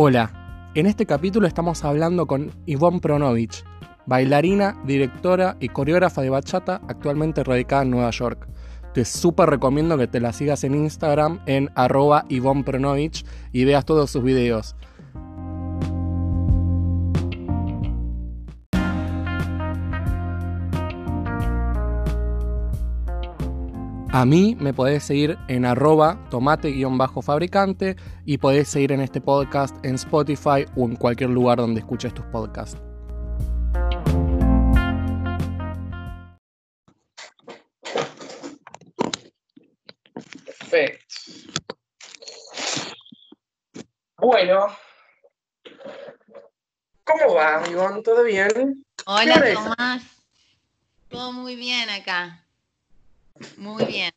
Hola, en este capítulo estamos hablando con Ivonne Pronovich, bailarina, directora y coreógrafa de bachata actualmente radicada en Nueva York. Te súper recomiendo que te la sigas en Instagram en arroba Ivonne Pronovich y veas todos sus videos. A mí me podés seguir en arroba tomate-fabricante y podés seguir en este podcast en Spotify o en cualquier lugar donde escuches tus podcasts. Perfecto. Bueno. ¿Cómo va, Ivonne? ¿Todo bien? Hola? Tomás. Todo muy bien acá. Muy bien.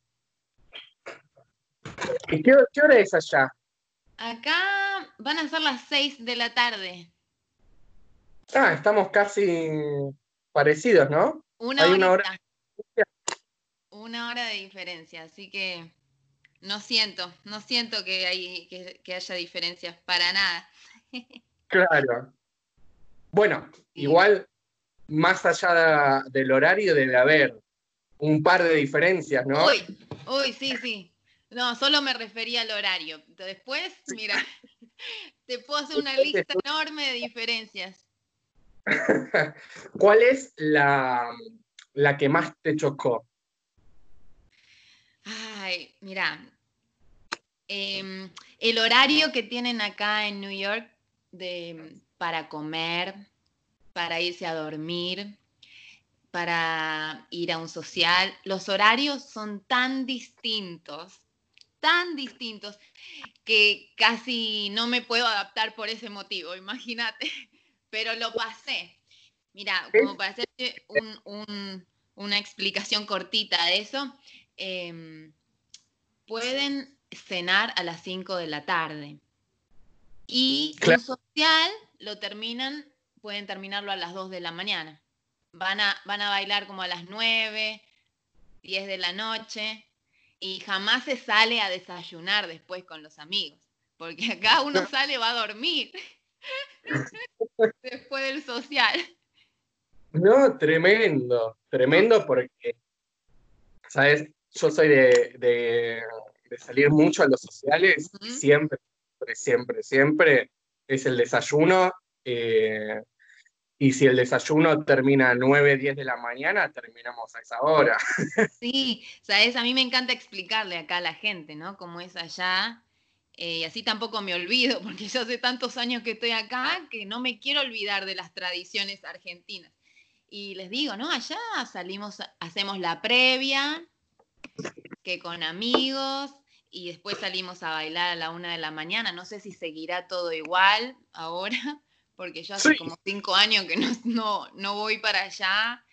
¿Y qué, qué hora es allá? Acá van a ser las 6 de la tarde. Ah, estamos casi parecidos, ¿no? Una Hay una hora- Una hora de diferencia, así que no siento, no siento que, hay, que, que haya diferencias para nada. Claro. Bueno, igual, más allá de- del horario debe haber un par de diferencias, ¿no? Uy, uy, sí, sí. No, solo me refería al horario. Después, mira, te puedo hacer una lista enorme de diferencias. ¿Cuál es la, la que más te chocó? Ay, mira, em, el horario que tienen acá en New York de, para comer, para irse a dormir, para ir a un social, los horarios son tan distintos, tan distintos, que casi no me puedo adaptar por ese motivo, imagínate, pero lo pasé. Mira, como para hacerte un- un- una explicación cortita de eso, em, pueden cenar a las 5 de la tarde. Y Claro. un social lo terminan, pueden terminarlo a las 2 de la mañana. Van a, van a bailar como a las 9, 10 de la noche y jamás se sale a desayunar después con los amigos. Porque acá uno sale, va a dormir después del social. No, tremendo, tremendo porque, ¿sabes? Yo soy de, de- de salir mucho a los sociales, siempre, siempre, siempre, siempre es el desayuno. eh, y si el desayuno termina a 9, 10 de la mañana, terminamos a esa hora. Sí, sabes, a mí me encanta explicarle acá a la gente, ¿no? Cómo es allá. eh, y así tampoco me olvido, porque yo hace tantos años que estoy acá que no me quiero olvidar de las tradiciones argentinas. Y les digo, ¿no? Allá salimos, hacemos la previa, que con amigos, y después salimos a bailar a la una de la mañana. No sé si seguirá todo igual ahora, porque yo hace Sí. como cinco años que no, no, no voy para allá.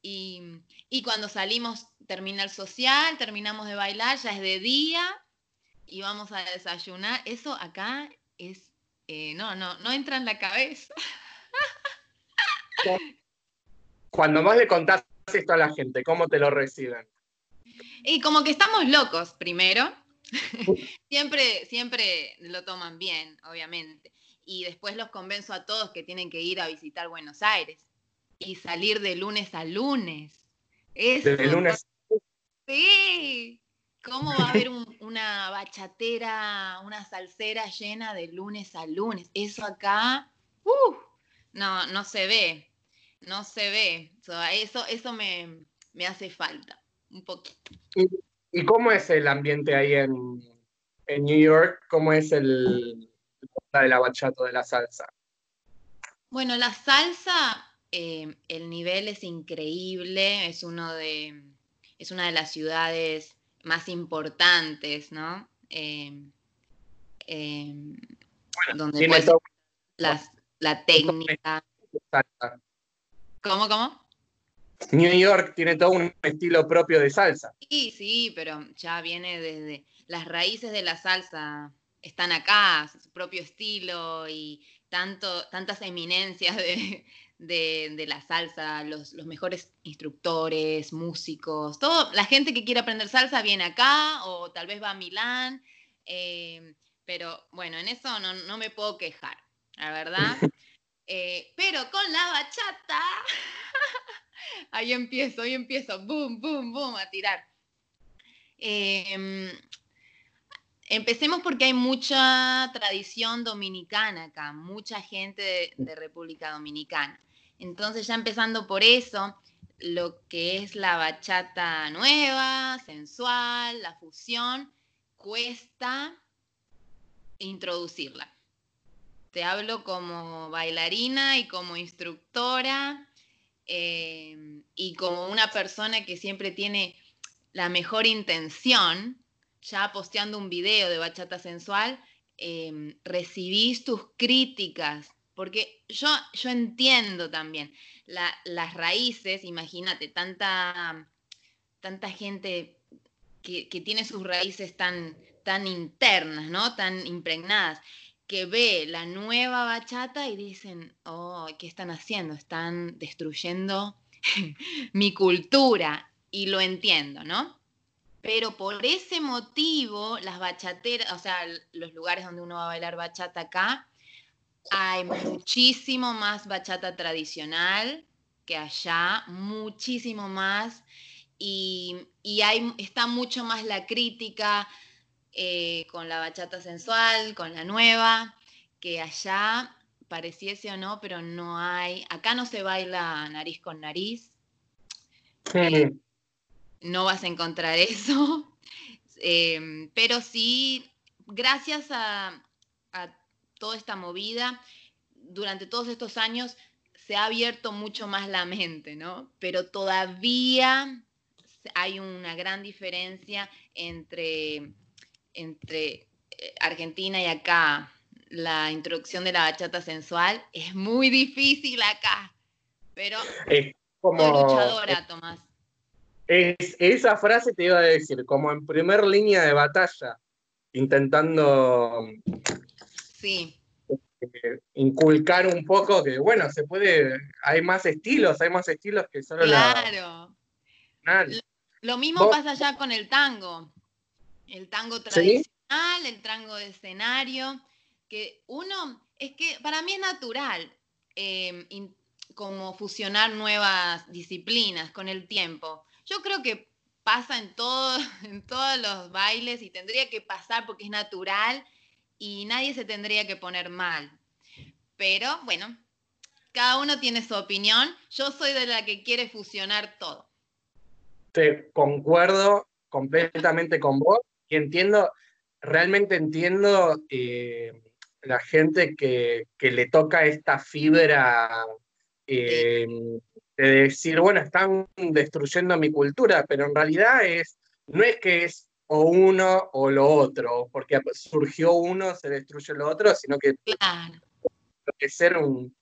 Y, y cuando salimos, termina el social, terminamos de bailar, ya es de día y vamos a desayunar. Eso acá es, eh, no, no, no entra en la cabeza. Cuando más le contás esto a la gente, ¿cómo te lo reciben? Y como que estamos locos, primero. siempre, siempre lo toman bien, obviamente. Y después los convenzo a todos que tienen que ir a visitar Buenos Aires y salir de lunes a lunes. Eso, De lunes. Sí. ¿Cómo va a haber un- una bachatera, una salsera llena de lunes a lunes? Eso acá, ¡uh! no, no se ve, no se ve. So, eso, eso me, me hace falta, un poquito. ¿Y cómo es el ambiente ahí en, en New York? ¿Cómo es el la de la bachata de la salsa? Bueno, la salsa, eh, el nivel es increíble, es uno de, es una de las ciudades más importantes, ¿no? Eh, eh, donde Tiene puedes todo las- la técnica. salsa. ¿Cómo, cómo? New York tiene todo un estilo propio de salsa. Sí, sí, pero ya viene desde las raíces de la salsa están acá, su propio estilo y tanto, tantas eminencias de, de- de la salsa, los, los mejores instructores, músicos, todo, la gente que quiere aprender salsa viene acá o tal vez va a Milán, eh, pero bueno, en eso no, me puedo quejar, la verdad. Eh, pero con la bachata, ahí empiezo, ahí empiezo, boom, boom, boom, a tirar. Em, empecemos porque hay mucha tradición dominicana acá, mucha gente de República Dominicana. Entonces ya empezando por eso, lo que es la bachata nueva, sensual, la fusión, cuesta introducirla. Te hablo como bailarina y como instructora eh, y como una persona que siempre tiene la mejor intención, ya posteando un video de bachata sensual, eh, recibís tus críticas, porque yo, yo entiendo también las raíces, imagínate, tanta, tanta gente que, tiene sus raíces tan, tan internas, ¿no? Tan impregnadas, que ve la nueva bachata y dicen, oh, ¿qué están haciendo? Están destruyendo mi cultura. Y lo entiendo, ¿no? Pero por ese motivo, las bachateras, o sea, los lugares donde uno va a bailar bachata acá, hay muchísimo más bachata tradicional que allá, muchísimo más. Y, hay, está mucho más la crítica eh, con la bachata sensual, con la nueva, que allá pareciese o no, pero no hay. Acá no se baila nariz con nariz. Eh, no vas a encontrar eso. Eh, pero sí, gracias a toda esta movida, durante todos estos años se ha abierto mucho más la mente, ¿no? Pero todavía hay una gran diferencia entre, entre eh, Argentina y acá. La introducción de la bachata sensual es muy difícil acá, pero es como, soy luchadora, Tomás. Esa frase te iba a decir, como en primer línea de batalla, intentando Sí. Eh, inculcar un poco que, bueno, se puede, hay más estilos, hay más estilos que solo claro. la... Lo mismo pasa ya con el tango. El tango tradicional, el tango de escenario, que uno, es que para mí es natural em, como fusionar nuevas disciplinas con el tiempo. Yo creo que pasa en, todo, en todos los bailes y tendría que pasar porque es natural y nadie se tendría que poner mal. Pero bueno, cada uno tiene su opinión. Yo soy de la que quiere fusionar todo. Te concuerdo completamente con vos y entiendo, realmente entiendo eh, la gente que, le toca esta fibra eh, de decir, bueno, están destruyendo mi cultura, pero en realidad es, no es que es o uno o lo otro, porque surgió uno, se destruye lo otro, sino que claro. que ser un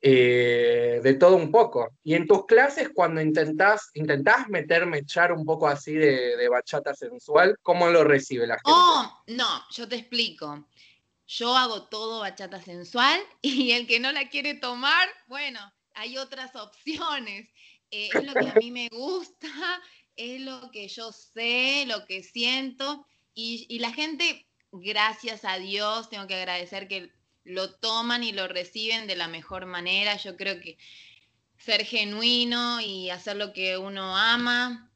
eh, de todo un poco. Y en tus clases, cuando intentás, intentás meterme, echar un poco así de, bachata sensual, ¿cómo lo recibe la gente? Oh, no, yo te explico. Yo hago todo bachata sensual y el que no la quiere tomar, bueno, hay otras opciones. Eh, es lo que a mí me gusta, es lo que yo sé, lo que siento, y, la gente, gracias a Dios, tengo que agradecer que lo toman y lo reciben de la mejor manera. Yo creo que ser genuino y hacer lo que uno ama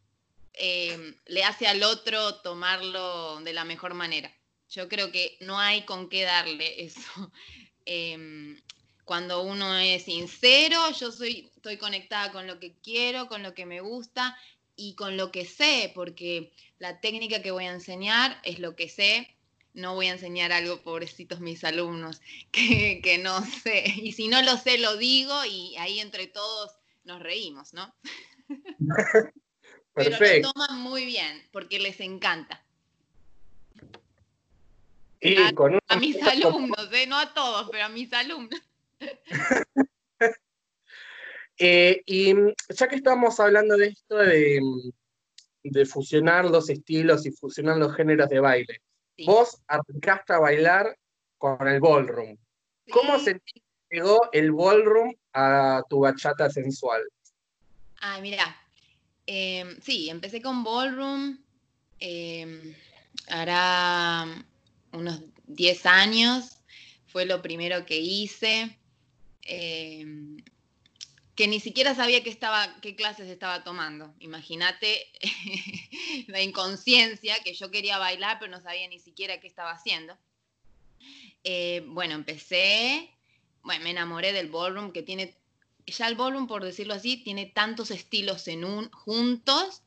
eh, le hace al otro tomarlo de la mejor manera. Yo creo que no hay con qué darle eso. Em, cuando uno es sincero, yo soy, estoy conectada con lo que quiero, con lo que me gusta y con lo que sé, porque la técnica que voy a enseñar es lo que sé, no voy a enseñar algo, pobrecitos mis alumnos, que, no sé. Y si no lo sé, lo digo y ahí entre todos nos reímos, ¿no? Pero lo toman muy bien, porque les encanta. a, mis alumnos, ¿eh? no a todos, pero a mis alumnos. Eh, y mm, ya que estamos hablando de esto mm, de, fusionar los estilos y fusionar los géneros de baile, vos arrancaste a bailar con el ballroom. ¿Cómo sentiste que llegó el ballroom a tu bachata sensual? Ah, mira, em, sí, empecé con ballroom, eh, hará unos 10 años, fue lo primero que hice. Em, que ni siquiera sabía qué, estaba, qué clases estaba tomando. Imagínate la inconsciencia, que yo quería bailar, pero no sabía ni siquiera qué estaba haciendo. Eh, bueno, empecé, bueno, me enamoré del ballroom, que tiene, ya el ballroom, por decirlo así, tiene tantos estilos en un, juntos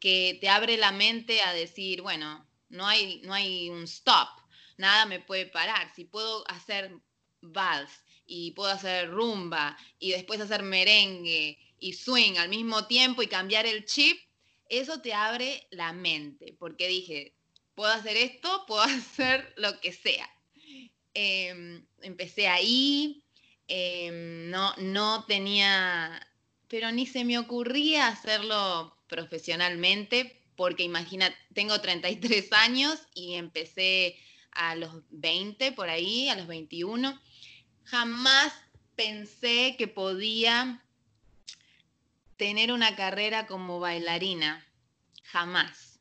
que te abre la mente a decir, bueno, no hay, no hay un stop, nada me puede parar. Si puedo hacer vals y puedo hacer rumba y después hacer merengue y swing al mismo tiempo y cambiar el chip, eso te abre la mente, porque dije, puedo hacer esto, puedo hacer lo que sea. Em, empecé ahí, em, no, no tenía, pero ni se me ocurría hacerlo profesionalmente, porque imagina, tengo 33 años y empecé a los 20 por ahí, a los 21 jamás pensé que podía tener una carrera como bailarina, jamás.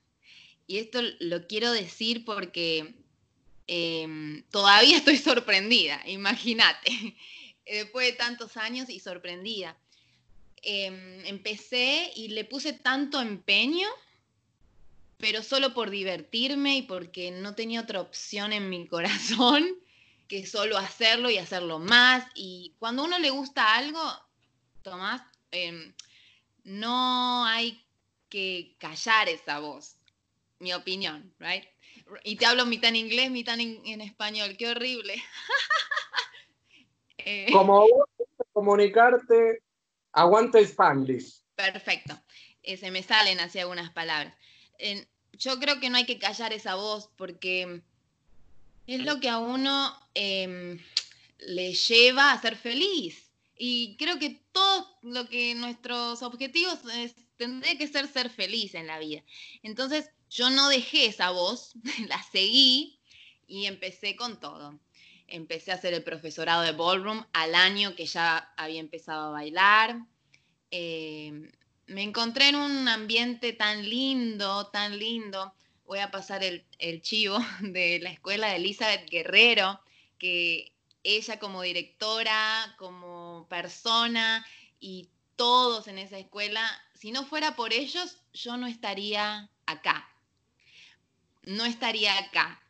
Y esto lo quiero decir porque em, todavía estoy sorprendida, imagínate, después de tantos años y sorprendida. Em, empecé y le puse tanto empeño, pero solo por divertirme y porque no tenía otra opción en mi corazón que solo hacerlo y hacerlo más. Y cuando a uno le gusta algo, Tomás, em, no hay que callar esa voz, mi opinión, ¿right? Y te hablo mitad en inglés, mitad en, español, qué horrible. Eh, Como vos comunicarte, aguanta Spanglish. Perfecto, eh, se me salen así algunas palabras. yo creo que no hay que callar esa voz porque es lo que a uno em, le lleva a ser feliz. Y creo que todo lo que nuestros objetivos es, tendría que ser ser feliz en la vida. Entonces yo no dejé esa voz, la seguí y empecé con todo. Empecé a hacer el profesorado de ballroom al año que ya había empezado a bailar. Em, me encontré en un ambiente tan lindo, tan lindo voy a pasar el, chivo de la escuela de Elizabeth Guerrero, que ella como directora, como persona y todos en esa escuela, si no fuera por ellos, yo no estaría acá. No estaría acá.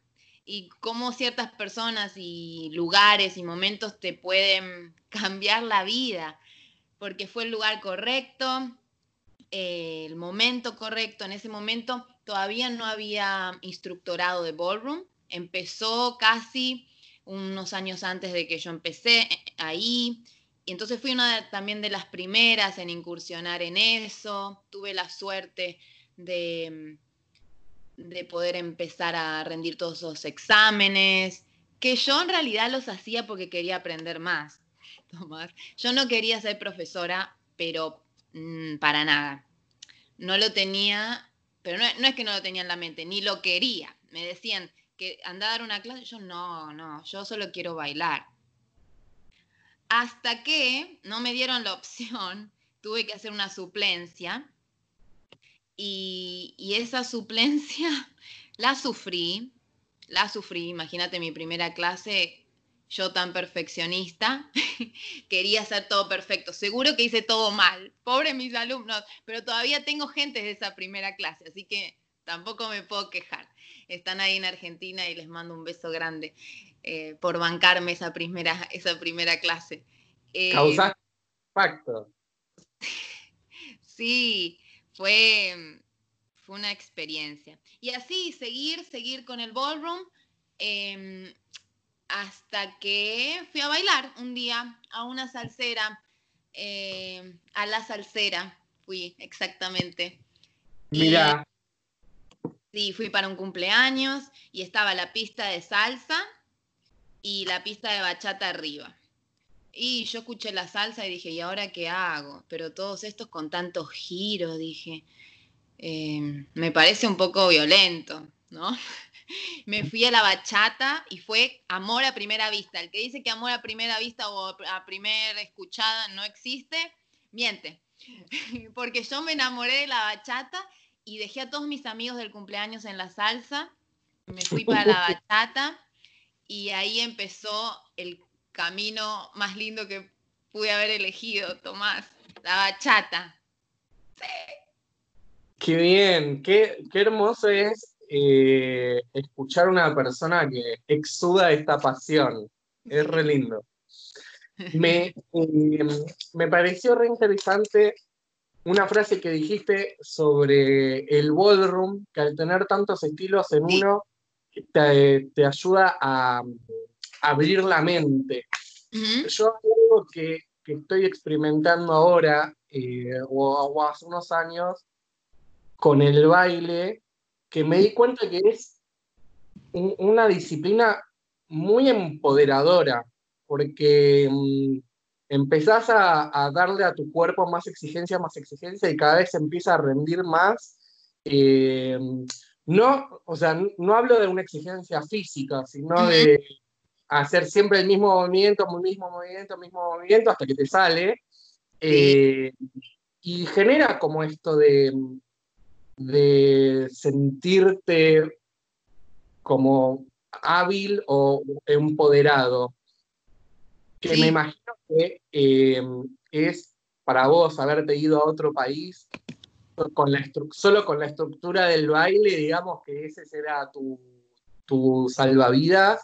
Y cómo ciertas personas y lugares y momentos te pueden cambiar la vida, porque fue el lugar correcto, el momento correcto, en ese momento todavía no había instructorado de ballroom, empezó casi unos años antes de que yo empecé ahí, y entonces fui una también de las primeras en incursionar en eso, tuve la suerte de, de poder empezar a rendir todos esos exámenes, que yo en realidad los hacía porque quería aprender más. Tomás. Yo no quería ser profesora, pero mm, para nada. No lo tenía pero no, es que no lo tenía en la mente, ni lo quería. Me decían que anda a dar una clase, yo no, no, yo solo quiero bailar. Hasta que no me dieron la opción, tuve que hacer una suplencia y, y esa suplencia la sufrí, la sufrí, imagínate mi primera clase, yo tan perfeccionista, quería hacer todo perfecto. Seguro que hice todo mal, pobre mis alumnos, pero todavía tengo gente de esa primera clase, así que tampoco me puedo quejar. Están ahí en Argentina y les mando un beso grande eh, por bancarme esa primera, esa primera clase. Eh, Causaste impacto. sí, fue, fue una experiencia. Y así, seguir, seguir con el ballroom. Em, hasta que fui a bailar un día a una salsera, eh, a la salsera fui exactamente. Mira. sí, fui para un cumpleaños y estaba la pista de salsa y la pista de bachata arriba. Y yo escuché la salsa y dije, ¿y ahora qué hago? Pero todos estos con tantos giros, dije, eh, me parece un poco violento, ¿no? me fui a la bachata y fue amor a primera vista. El que dice que amor a primera vista o a primera escuchada no existe, miente. Porque yo me enamoré de la bachata y dejé a todos mis amigos del cumpleaños en la salsa, me fui para la bachata y ahí empezó el camino más lindo que pude haber elegido, Tomás, la bachata. Qué bien, qué, qué hermoso es eh, escuchar a una persona que exuda esta pasión. Es re lindo. Me, em, me pareció re interesante una frase que dijiste sobre el ballroom, que al tener tantos estilos en uno, te, te ayuda a, abrir la mente. Yo algo que, que, estoy experimentando ahora, eh, o, hace unos años, con el baile, que me di cuenta que es una disciplina muy empoderadora, porque mm, empezás a, darle a tu cuerpo más exigencia, más exigencia, y cada vez empieza a rendir más. Eh, no, o sea, no hablo de una exigencia física, sino de hacer siempre el mismo movimiento, el mismo movimiento, mismo movimiento, hasta que te sale. Eh, y genera como esto de, de sentirte como hábil o empoderado. Que me imagino que eh, es para vos haberte ido a otro país con la solo con la estructura del baile, digamos que ese será tu, tu salvavidas.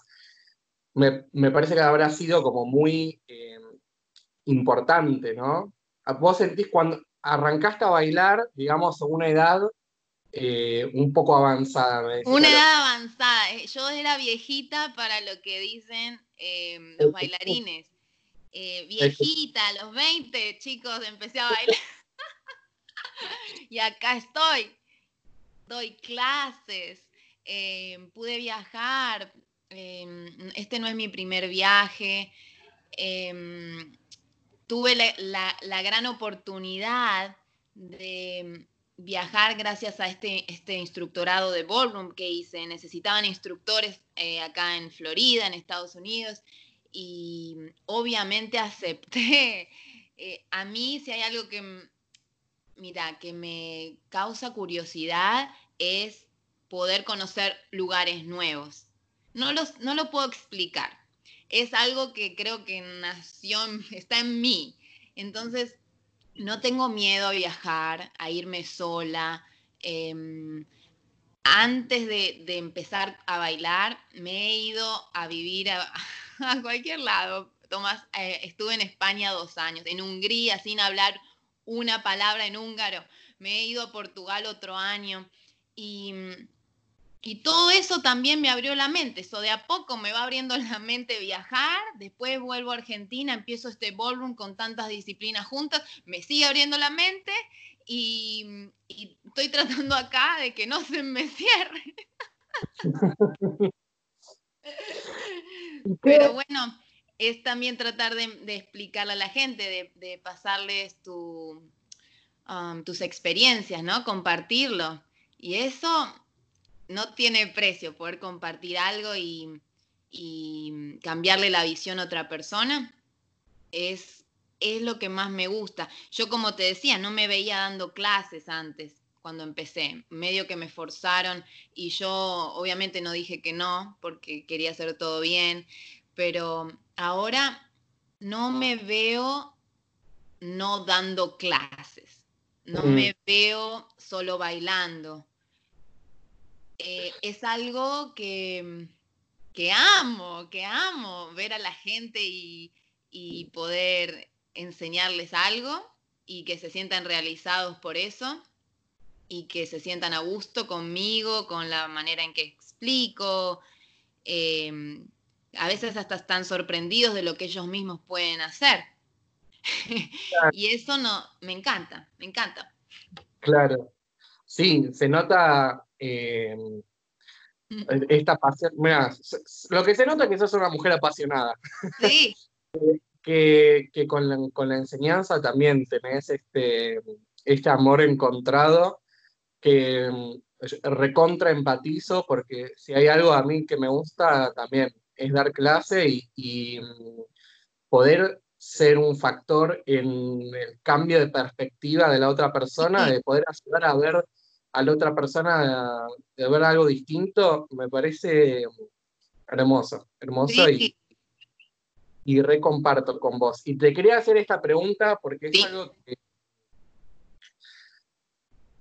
Me, me, parece que habrá sido como muy eh, importante, ¿no? Vos sentís cuando arrancaste a bailar, digamos, a una edad eh, un poco avanzada. una edad avanzada. Eh, yo era viejita para lo que dicen eh, los bailarines. viejita, a los 20, chicos, empecé a bailar. y acá estoy. Doy clases, pude viajar. este no es mi primer viaje. tuve la gran oportunidad de viajar gracias a este, este instructorado de ballroom que hice. Necesitaban instructores eh, acá en Florida, en Estados Unidos, y obviamente acepté. Eh, a mí, si hay algo que, mira, que me causa curiosidad, es poder conocer lugares nuevos. No, los, no lo puedo explicar. Es algo que creo que nació, está en mí. Entonces, no tengo miedo a viajar, a irme sola. Em, antes de, empezar a bailar, me he ido a vivir a, cualquier lado. Tomás, eh, estuve en España dos años, en Hungría sin hablar una palabra en húngaro. Me he ido a Portugal otro año. Y y todo eso también me abrió la mente. Eso de a poco me va abriendo la mente viajar. Después vuelvo a Argentina, empiezo este ballroom con tantas disciplinas juntas. Me sigue abriendo la mente y, estoy tratando acá de que no se me cierre. Pero bueno, es también tratar de, explicarle a la gente, de, pasarles um, tus experiencias, ¿no? Compartirlo. Y eso no tiene precio poder compartir algo y, cambiarle la visión a otra persona. Es, es lo que más me gusta. Yo, como te decía, no me veía dando clases antes cuando empecé, medio que me forzaron y yo obviamente no dije que no porque quería hacer todo bien, pero ahora no me veo no dando clases, no me veo solo bailando, eh, es algo que, que, amo, que amo, ver a la gente y, poder enseñarles algo y que se sientan realizados por eso y que se sientan a gusto conmigo, con la manera en que explico. Em, a veces hasta están sorprendidos de lo que ellos mismos pueden hacer. y eso no, me encanta, me encanta. Claro. Sí, se nota eh, esta pasión. Mira, lo que se nota es que sos una mujer apasionada. Sí. que, con, la, enseñanza también tenés este, este amor encontrado que mm, recontra empatizo porque si hay algo a mí que me gusta también es dar clase y, mm, poder ser un factor en el cambio de perspectiva de la otra persona, de poder ayudar a ver a la otra persona de, ver algo distinto, me parece hermoso, hermoso y, y recomparto con vos. Y te quería hacer esta pregunta porque es algo que,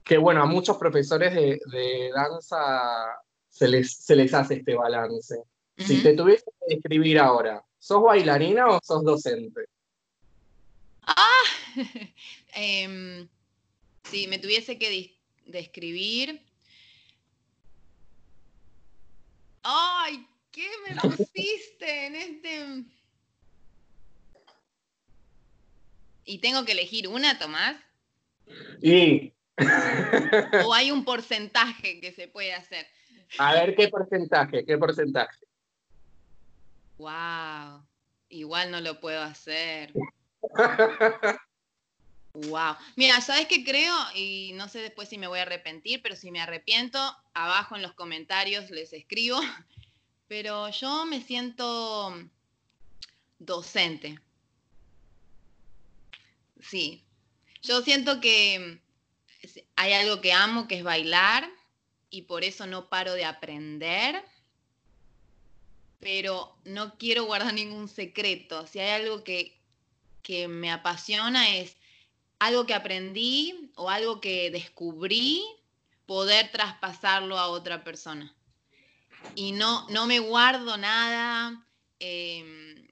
que, bueno, a muchos profesores de, danza se les, se les hace este balance. Si te tuviese que describir ahora, ¿sos bailarina o sos docente? Ah, eh, si me tuviese que describir. ¡Ay! ¿Qué me pusiste en este.? ¿Y tengo que elegir una, Tomás? Y. ¿O hay un porcentaje que se puede hacer? A ver, ¿qué porcentaje? ¿Qué porcentaje? ¡Wow! Igual no lo puedo hacer. Wow. Mira, ¿sabes qué creo? Y no sé después si me voy a arrepentir, pero si me arrepiento, abajo en los comentarios les escribo. Pero yo me siento docente. Sí. Yo siento que hay algo que amo, que es bailar, y por eso no paro de aprender. Pero no quiero guardar ningún secreto. Si hay algo que, que me apasiona es algo que aprendí o algo que descubrí, poder traspasarlo a otra persona. Y no, no me guardo nada, em,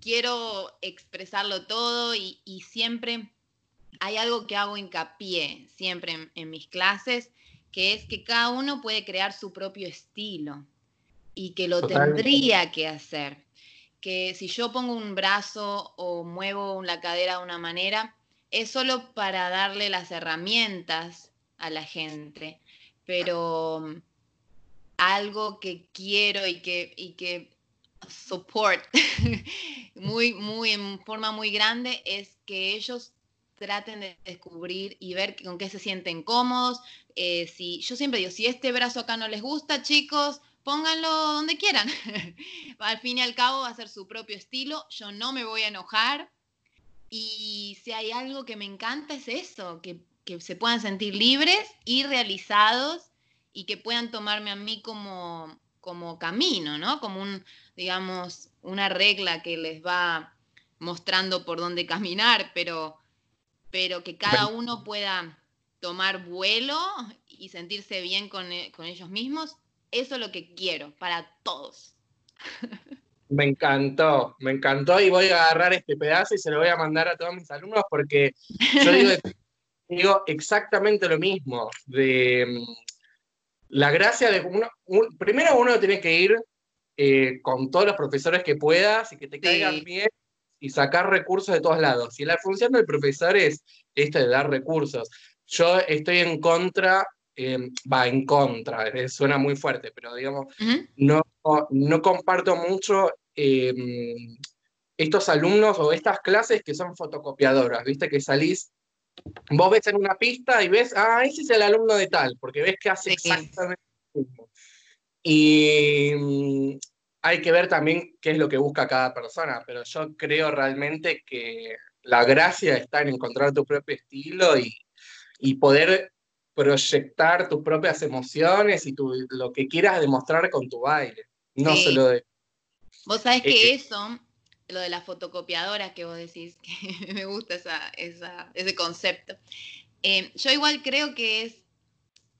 quiero expresarlo todo y, siempre hay algo que hago hincapié, siempre en, mis clases, que es que cada uno puede crear su propio estilo y que lo tendría que hacer. Que si yo pongo un brazo o muevo la cadera de una manera, es solo para darle las herramientas a la gente, pero mm, algo que quiero y que, y que support muy, muy, en forma muy grande es que ellos traten de descubrir y ver con qué se sienten cómodos. Eh, si, yo siempre digo, si este brazo acá no les gusta, chicos, pónganlo donde quieran. al fin y al cabo va a ser su propio estilo. Yo no me voy a enojar y si hay algo que me encanta es eso, que, se puedan sentir libres y realizados y que puedan tomarme a mí como, como camino, ¿no? Como un, digamos, una regla que les va mostrando por dónde caminar, pero, pero que cada uno pueda tomar vuelo y sentirse bien con, e, con ellos mismos, eso es lo que quiero para todos. Me encantó, me encantó y voy a agarrar este pedazo y se lo voy a mandar a todos mis alumnos porque yo digo, exactamente lo mismo. De mm, la gracia de uno, primero uno tiene que ir eh, con todos los profesores que puedas y que te caigan bien y sacar recursos de todos lados. Y la función del profesor es esta de dar recursos. Yo estoy en contra em, va en contra, eh, suena muy fuerte, pero digamos, no, no comparto mucho Em, estos alumnos o estas clases que son fotocopiadoras, ¿viste? Que salís, vos ves en una pista y ves, ah, ese es el alumno de tal, porque ves que hace exactamente lo mismo. Y mm, hay que ver también qué es lo que busca cada persona, pero yo creo realmente que la gracia está en encontrar tu propio estilo y, poder proyectar tus propias emociones y lo que quieras demostrar con tu baile. No solo de Vos sabés que eso, lo de la fotocopiadora que vos decís, que me gusta ese concepto. Eh, yo igual creo que es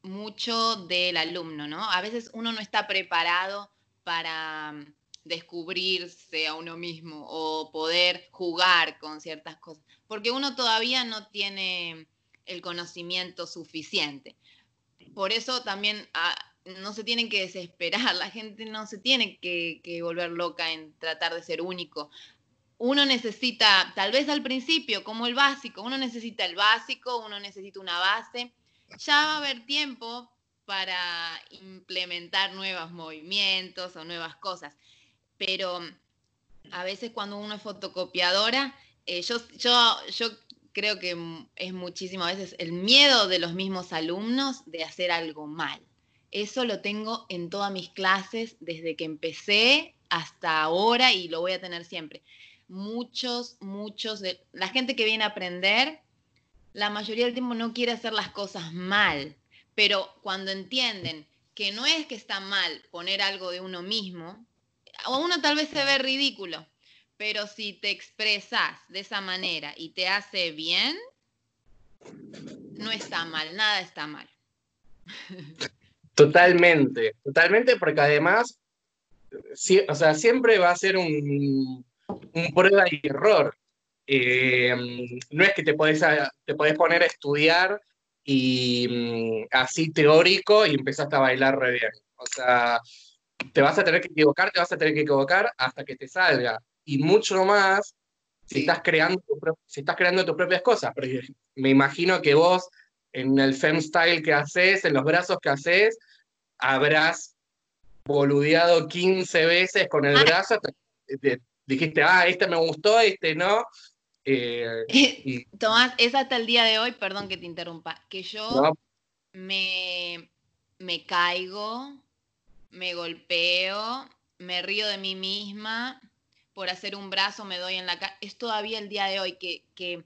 mucho del alumno, ¿no? A veces uno no está preparado para mm, descubrirse a uno mismo o poder jugar con ciertas cosas, porque uno todavía no tiene el conocimiento suficiente. Por eso también ah, no se tienen que desesperar, la gente no se tiene que, volver loca en tratar de ser único. Uno necesita, tal vez al principio, como el básico, uno necesita el básico, uno necesita una base. Ya va a haber tiempo para implementar nuevos movimientos o nuevas cosas. Pero a veces cuando uno es fotocopiadora, eh, yo, yo, yo creo que es muchísimo a veces el miedo de los mismos alumnos de hacer algo mal. Eso lo tengo en todas mis clases desde que empecé hasta ahora y lo voy a tener siempre. Muchos, muchos de la gente que viene a aprender, la mayoría del tiempo no quiere hacer las cosas mal, pero cuando entienden que no es que está mal poner algo de uno mismo, a uno tal vez se ve ridículo, pero si te expresas de esa manera y te hace bien, no está mal, nada está mal. Totalmente, totalmente, porque además, o sea, siempre va a ser un, prueba y error. Eh, no es que te podés, te podés poner a estudiar y mm, así teórico y empezaste a bailar re bien. O sea, te vas a tener que equivocar, te vas a tener que equivocar hasta que te salga. Y mucho más si, estás, creando si estás creando tus propias cosas. Porque me imagino que vos, en el fem style que haces, en los brazos que haces, habrás boludeado 15 veces con el ah. brazo. dijiste, ah, este me gustó, este no. Eh, Tomás, es hasta el día de hoy, perdón que te interrumpa, que yo me, me caigo, me golpeo, me río de mí misma, por hacer un brazo me doy en la cara. Es todavía el día de hoy que, que...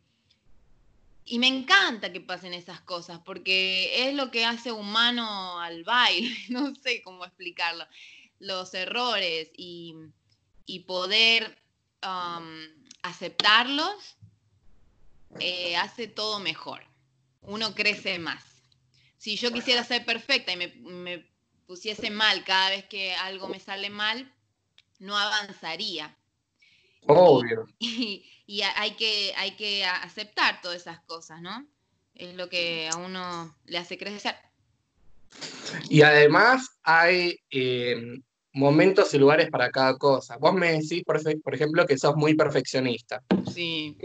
Y me encanta que pasen esas cosas, porque es lo que hace humano al baile, no sé cómo explicarlo. Los errores y, y poder um, aceptarlos eh, hace todo mejor. Uno crece más. Si yo quisiera ser perfecta y me, me pusiese mal cada vez que algo me sale mal, no avanzaría. Obvio. Y, hay, que, hay que aceptar todas esas cosas, ¿no? Es lo que a uno le hace crecer. Y además hay em, momentos y lugares para cada cosa. Vos me decís, por, por ejemplo, que sos muy perfeccionista. Sí.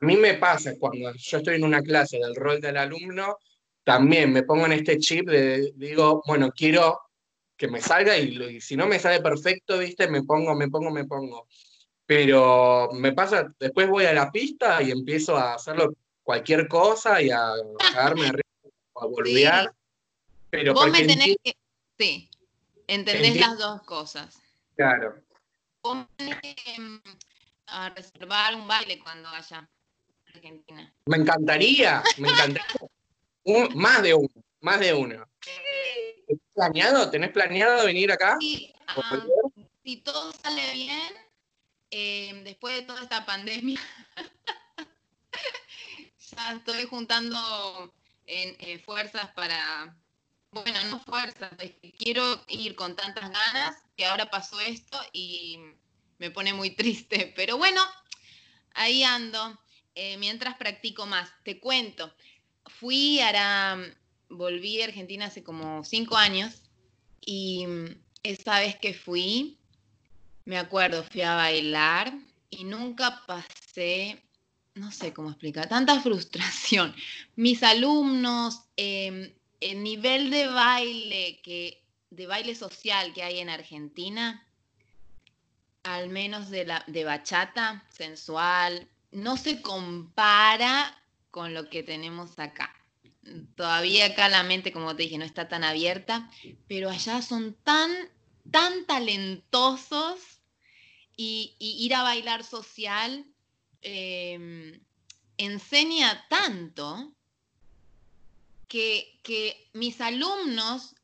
A mí me pasa cuando yo estoy en una clase del rol del alumno, también me pongo en este chip de, digo, bueno, quiero que me salga y, y, si no me sale perfecto, viste, me pongo, me pongo, me pongo. Pero me pasa, después voy a la pista y empiezo a hacerlo cualquier cosa y a cagarme a volver. Pero Vos me tenés que. Sí, entendés las dos cosas. Claro. Vos tenés que mm, a reservar un baile cuando vaya a Argentina. Me encantaría, me encantaría. más de uno, más de uno. ¿Tenés planeado? ¿Tenés planeado venir acá? Sí, si todo sale bien, Em, después de toda esta pandemia, ya estoy juntando en, fuerzas para, bueno, no fuerzas, quiero ir con tantas ganas que ahora pasó esto y me pone muy triste, pero bueno, ahí ando, eh, mientras practico más. Te cuento, fui, ahora volví a Argentina hace como cinco años y esa vez que fui, me acuerdo, fui a bailar y nunca pasé, no sé cómo explicar, tanta frustración. Mis alumnos, em, el nivel de baile que de baile social que hay en Argentina, al menos de la de bachata sensual, no se compara con lo que tenemos acá. Todavía acá la mente, como te dije, no está tan abierta, pero allá son tan tan talentosos y, ir a bailar social em, enseña tanto que, que, mis alumnos,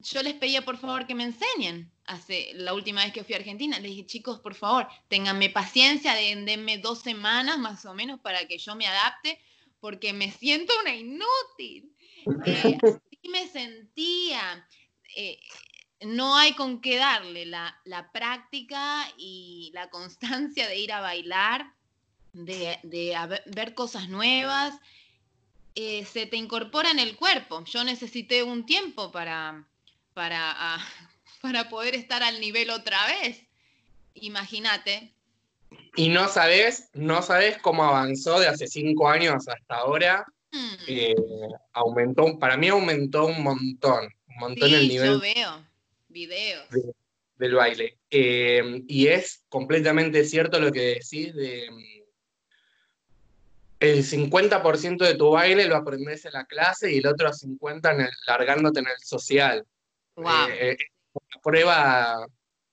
yo les pedía por favor que me enseñen. Hace la última vez que fui a Argentina, les dije, chicos, por favor, ténganme paciencia, denme dos semanas más o menos para que yo me adapte, porque me siento una inútil. Eh, así me sentía. Eh, no hay con qué darle la, práctica y la constancia de ir a bailar, de, ver cosas nuevas, eh, se te incorpora en el cuerpo. Yo necesité un tiempo para, para, para poder estar al nivel otra vez. Imagínate. Y no sabes, no sabes cómo avanzó de hace cinco años hasta ahora. Mm. Eh, aumentó, para mí aumentó un montón, un montón el nivel. Yo veo videos. del baile. Eh, y es completamente cierto lo que decís de... Mm, el 50% de tu baile lo aprendes en la clase y el otro 50% en el, largándote en el social. Wow. Eh, la, prueba,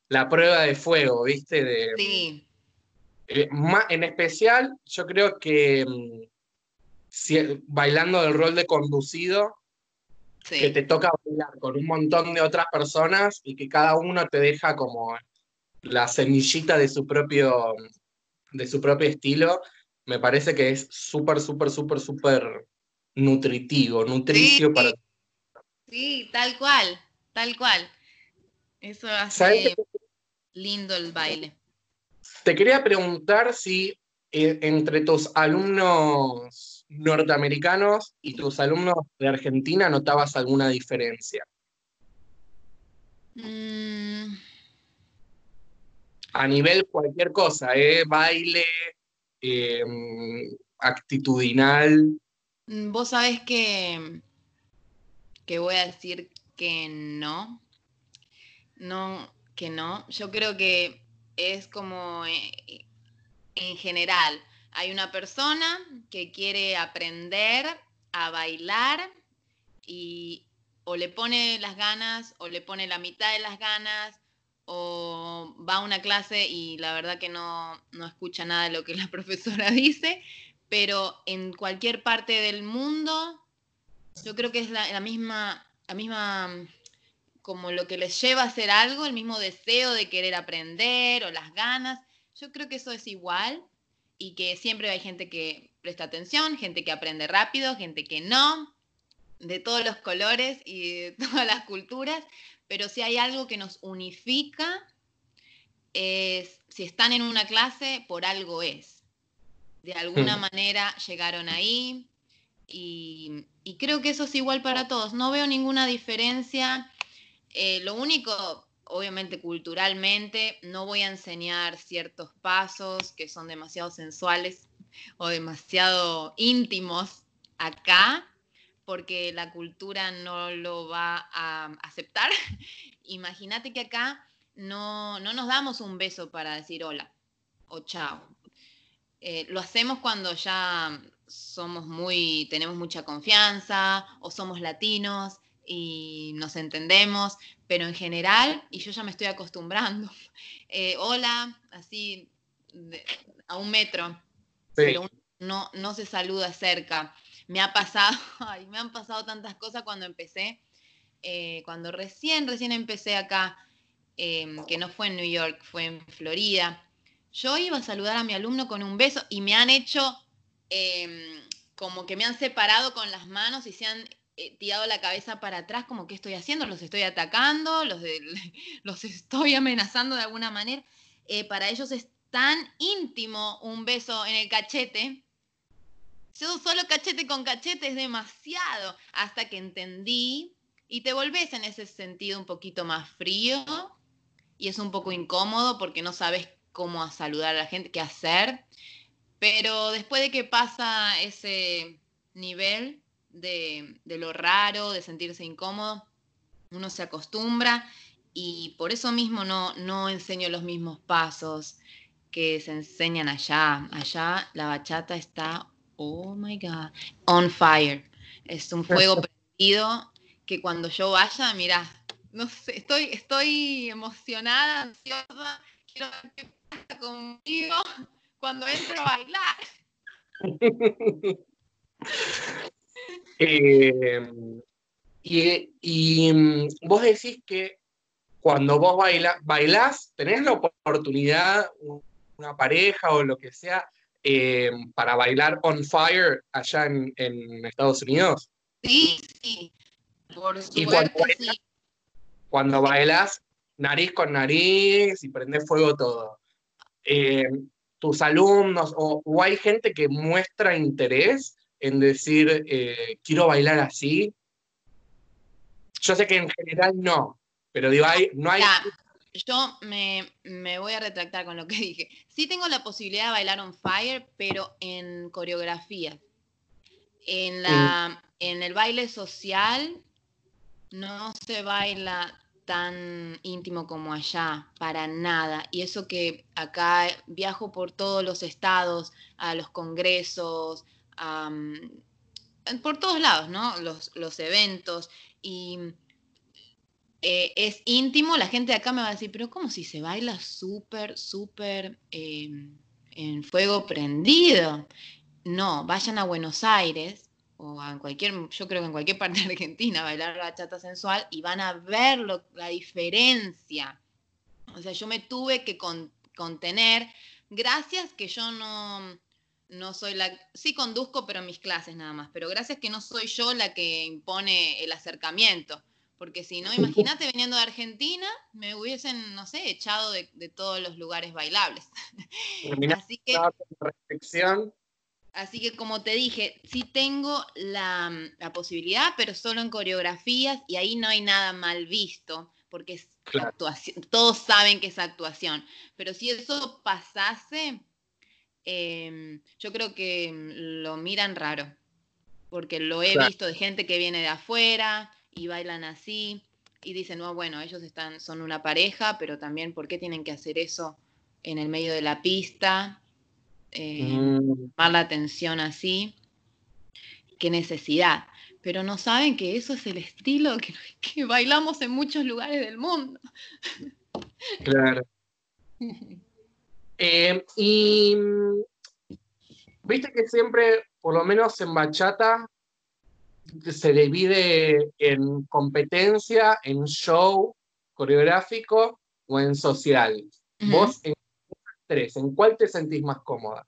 la prueba de fuego, ¿viste? De, sí. Eh, en especial, yo creo que mm, si, bailando el rol de conducido, que te toca bailar con un montón de otras personas y que cada uno te deja como la semillita de su propio, de su propio estilo, me parece que es súper, súper, súper, súper nutritivo, nutricio para... Sí, tal cual, tal cual. Eso hace lindo el baile. Te quería preguntar si eh, entre tus alumnos norteamericanos y tus alumnos de Argentina notabas alguna diferencia. Mm. A nivel cualquier cosa, ¿eh? baile, em, actitudinal. Mm, vos sabés que, que voy a decir que no. No, que no. Yo creo que es como eh, en general. Hay una persona que quiere aprender a bailar y o le pone las ganas o le pone la mitad de las ganas o va a una clase y la verdad que no, escucha nada de lo que la profesora dice, pero en cualquier parte del mundo yo creo que es la, misma, la misma como lo que les lleva a hacer algo, el mismo deseo de querer aprender o las ganas. Yo creo que eso es igual y que siempre hay gente que presta atención, gente que aprende rápido, gente que no, de todos los colores y de todas las culturas, pero si hay algo que nos unifica, es si están en una clase, por algo es. De alguna hmm. manera llegaron ahí y, creo que eso es igual para todos. No veo ninguna diferencia. Eh, lo único, obviamente culturalmente, no voy a enseñar ciertos pasos que son demasiado sensuales o demasiado íntimos acá, porque la cultura no lo va a aceptar. Imagínate que acá no, nos damos un beso para decir hola o chao. Eh, lo hacemos cuando ya somos muy, tenemos mucha confianza o somos latinos y nos entendemos, pero en general, y yo ya me estoy acostumbrando, eh, hola, así a un metro, pero no, no se saluda cerca me ha pasado, ay, me han pasado tantas cosas cuando empecé, eh, cuando recién, recién empecé acá, em, que no fue en New York, fue en Florida. Yo iba a saludar a mi alumno con un beso y me han hecho em, como que me han separado con las manos y se han eh, tirado la cabeza para atrás, como que estoy haciendo, los estoy atacando, los, los estoy amenazando de alguna manera. Eh, para ellos es tan íntimo un beso en el cachete. Yo solo cachete con cachete es demasiado, hasta que entendí y te volvés en ese sentido un poquito más frío y es un poco incómodo porque no sabes cómo saludar a la gente, qué hacer, pero después de que pasa ese nivel de, de lo raro, de sentirse incómodo, uno se acostumbra y por eso mismo no, no enseño los mismos pasos que se enseñan allá. Allá la bachata está oh my God, on fire. Es un fuego prendido que cuando yo vaya, mira, no sé, estoy, estoy emocionada, ansiosa, quiero ver qué pasa conmigo cuando entro a bailar. Eh, y, mm, vos decís que cuando vos baila, bailás, tenés la oportunidad, una pareja o lo que sea, eh, para bailar on fire allá en, Estados Unidos? Sí, sí. Por y cuando bailas, nariz con nariz y prende fuego todo. Eh, tus alumnos o, hay gente que muestra interés en decir eh, quiero bailar así. Yo sé que en general no, pero digo, hay, no hay yo me, voy a retractar con lo que dije. Sí tengo la posibilidad de bailar on fire, pero en coreografía. En, la, en el baile social no se baila tan íntimo como allá, para nada. Y eso que acá viajo por todos los estados, a los congresos, por todos lados, ¿no? Los, eventos. Y eh, es íntimo, la gente de acá me va a decir, pero ¿cómo si se baila súper, súper em, en fuego prendido? No, vayan a Buenos Aires o a cualquier, yo creo que en cualquier parte de Argentina, a bailar la chata sensual y van a ver la diferencia. O sea, yo me tuve que contener, gracias que yo no, no soy la, sí conduzco, pero mis clases nada más, pero gracias que no soy yo la que impone el acercamiento, porque si no, imagínate viniendo de Argentina, me hubiesen, no sé, echado de, todos los lugares bailables. Así que, así que como te dije, sí tengo la, la, posibilidad, pero solo en coreografías y ahí no hay nada mal visto, porque es actuación, todos saben que es actuación, pero si eso pasase, em, yo creo que lo miran raro, porque lo he visto de gente que viene de afuera y bailan así y dicen, no, bueno, ellos están, son una pareja, pero también, ¿por qué tienen que hacer eso en el medio de la pista? Eh, mm. la atención así. ¿Qué necesidad? Pero no saben que eso es el estilo que, bailamos en muchos lugares del mundo. Claro. Eh, y viste que siempre, por lo menos en bachata, se divide en competencia, en show coreográfico o en social. Vos en tres, ¿en cuál te sentís más cómoda?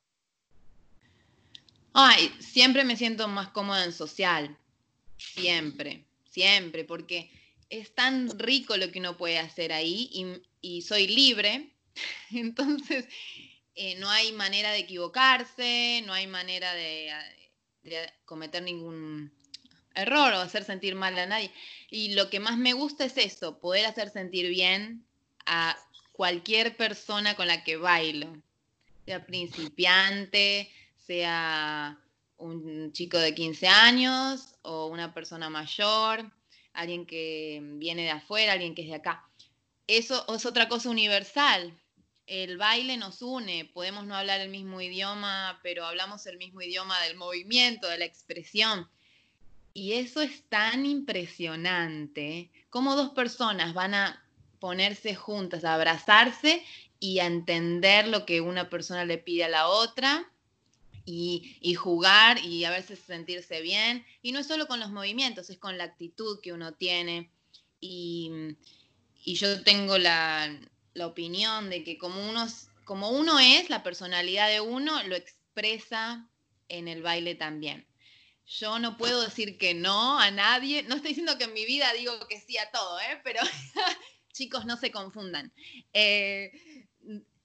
Ay, siempre me siento más cómoda en social. Siempre, siempre, porque es tan rico lo que uno puede hacer ahí y, soy libre. Entonces, eh, no hay manera de equivocarse, no hay manera de cometer ningún error o hacer sentir mal a nadie. Y lo que más me gusta es eso, poder hacer sentir bien a cualquier persona con la que bailo, sea principiante, sea un chico de 15 años o una persona mayor, alguien que viene de afuera, alguien que es de acá. Eso es otra cosa universal. El baile nos une, podemos no hablar el mismo idioma, pero hablamos el mismo idioma del movimiento, de la expresión. Y eso es tan impresionante, como dos personas van a ponerse juntas, a abrazarse y a entender lo que una persona le pide a la otra y, jugar y a veces sentirse bien. Y no es solo con los movimientos, es con la actitud que uno tiene. Y, yo tengo la, opinión de que como uno, como uno es, la personalidad de uno lo expresa en el baile también. Yo no puedo decir que no a nadie. No estoy diciendo que en mi vida digo que sí a todo, ¿eh? pero chicos, no se confundan. Eh,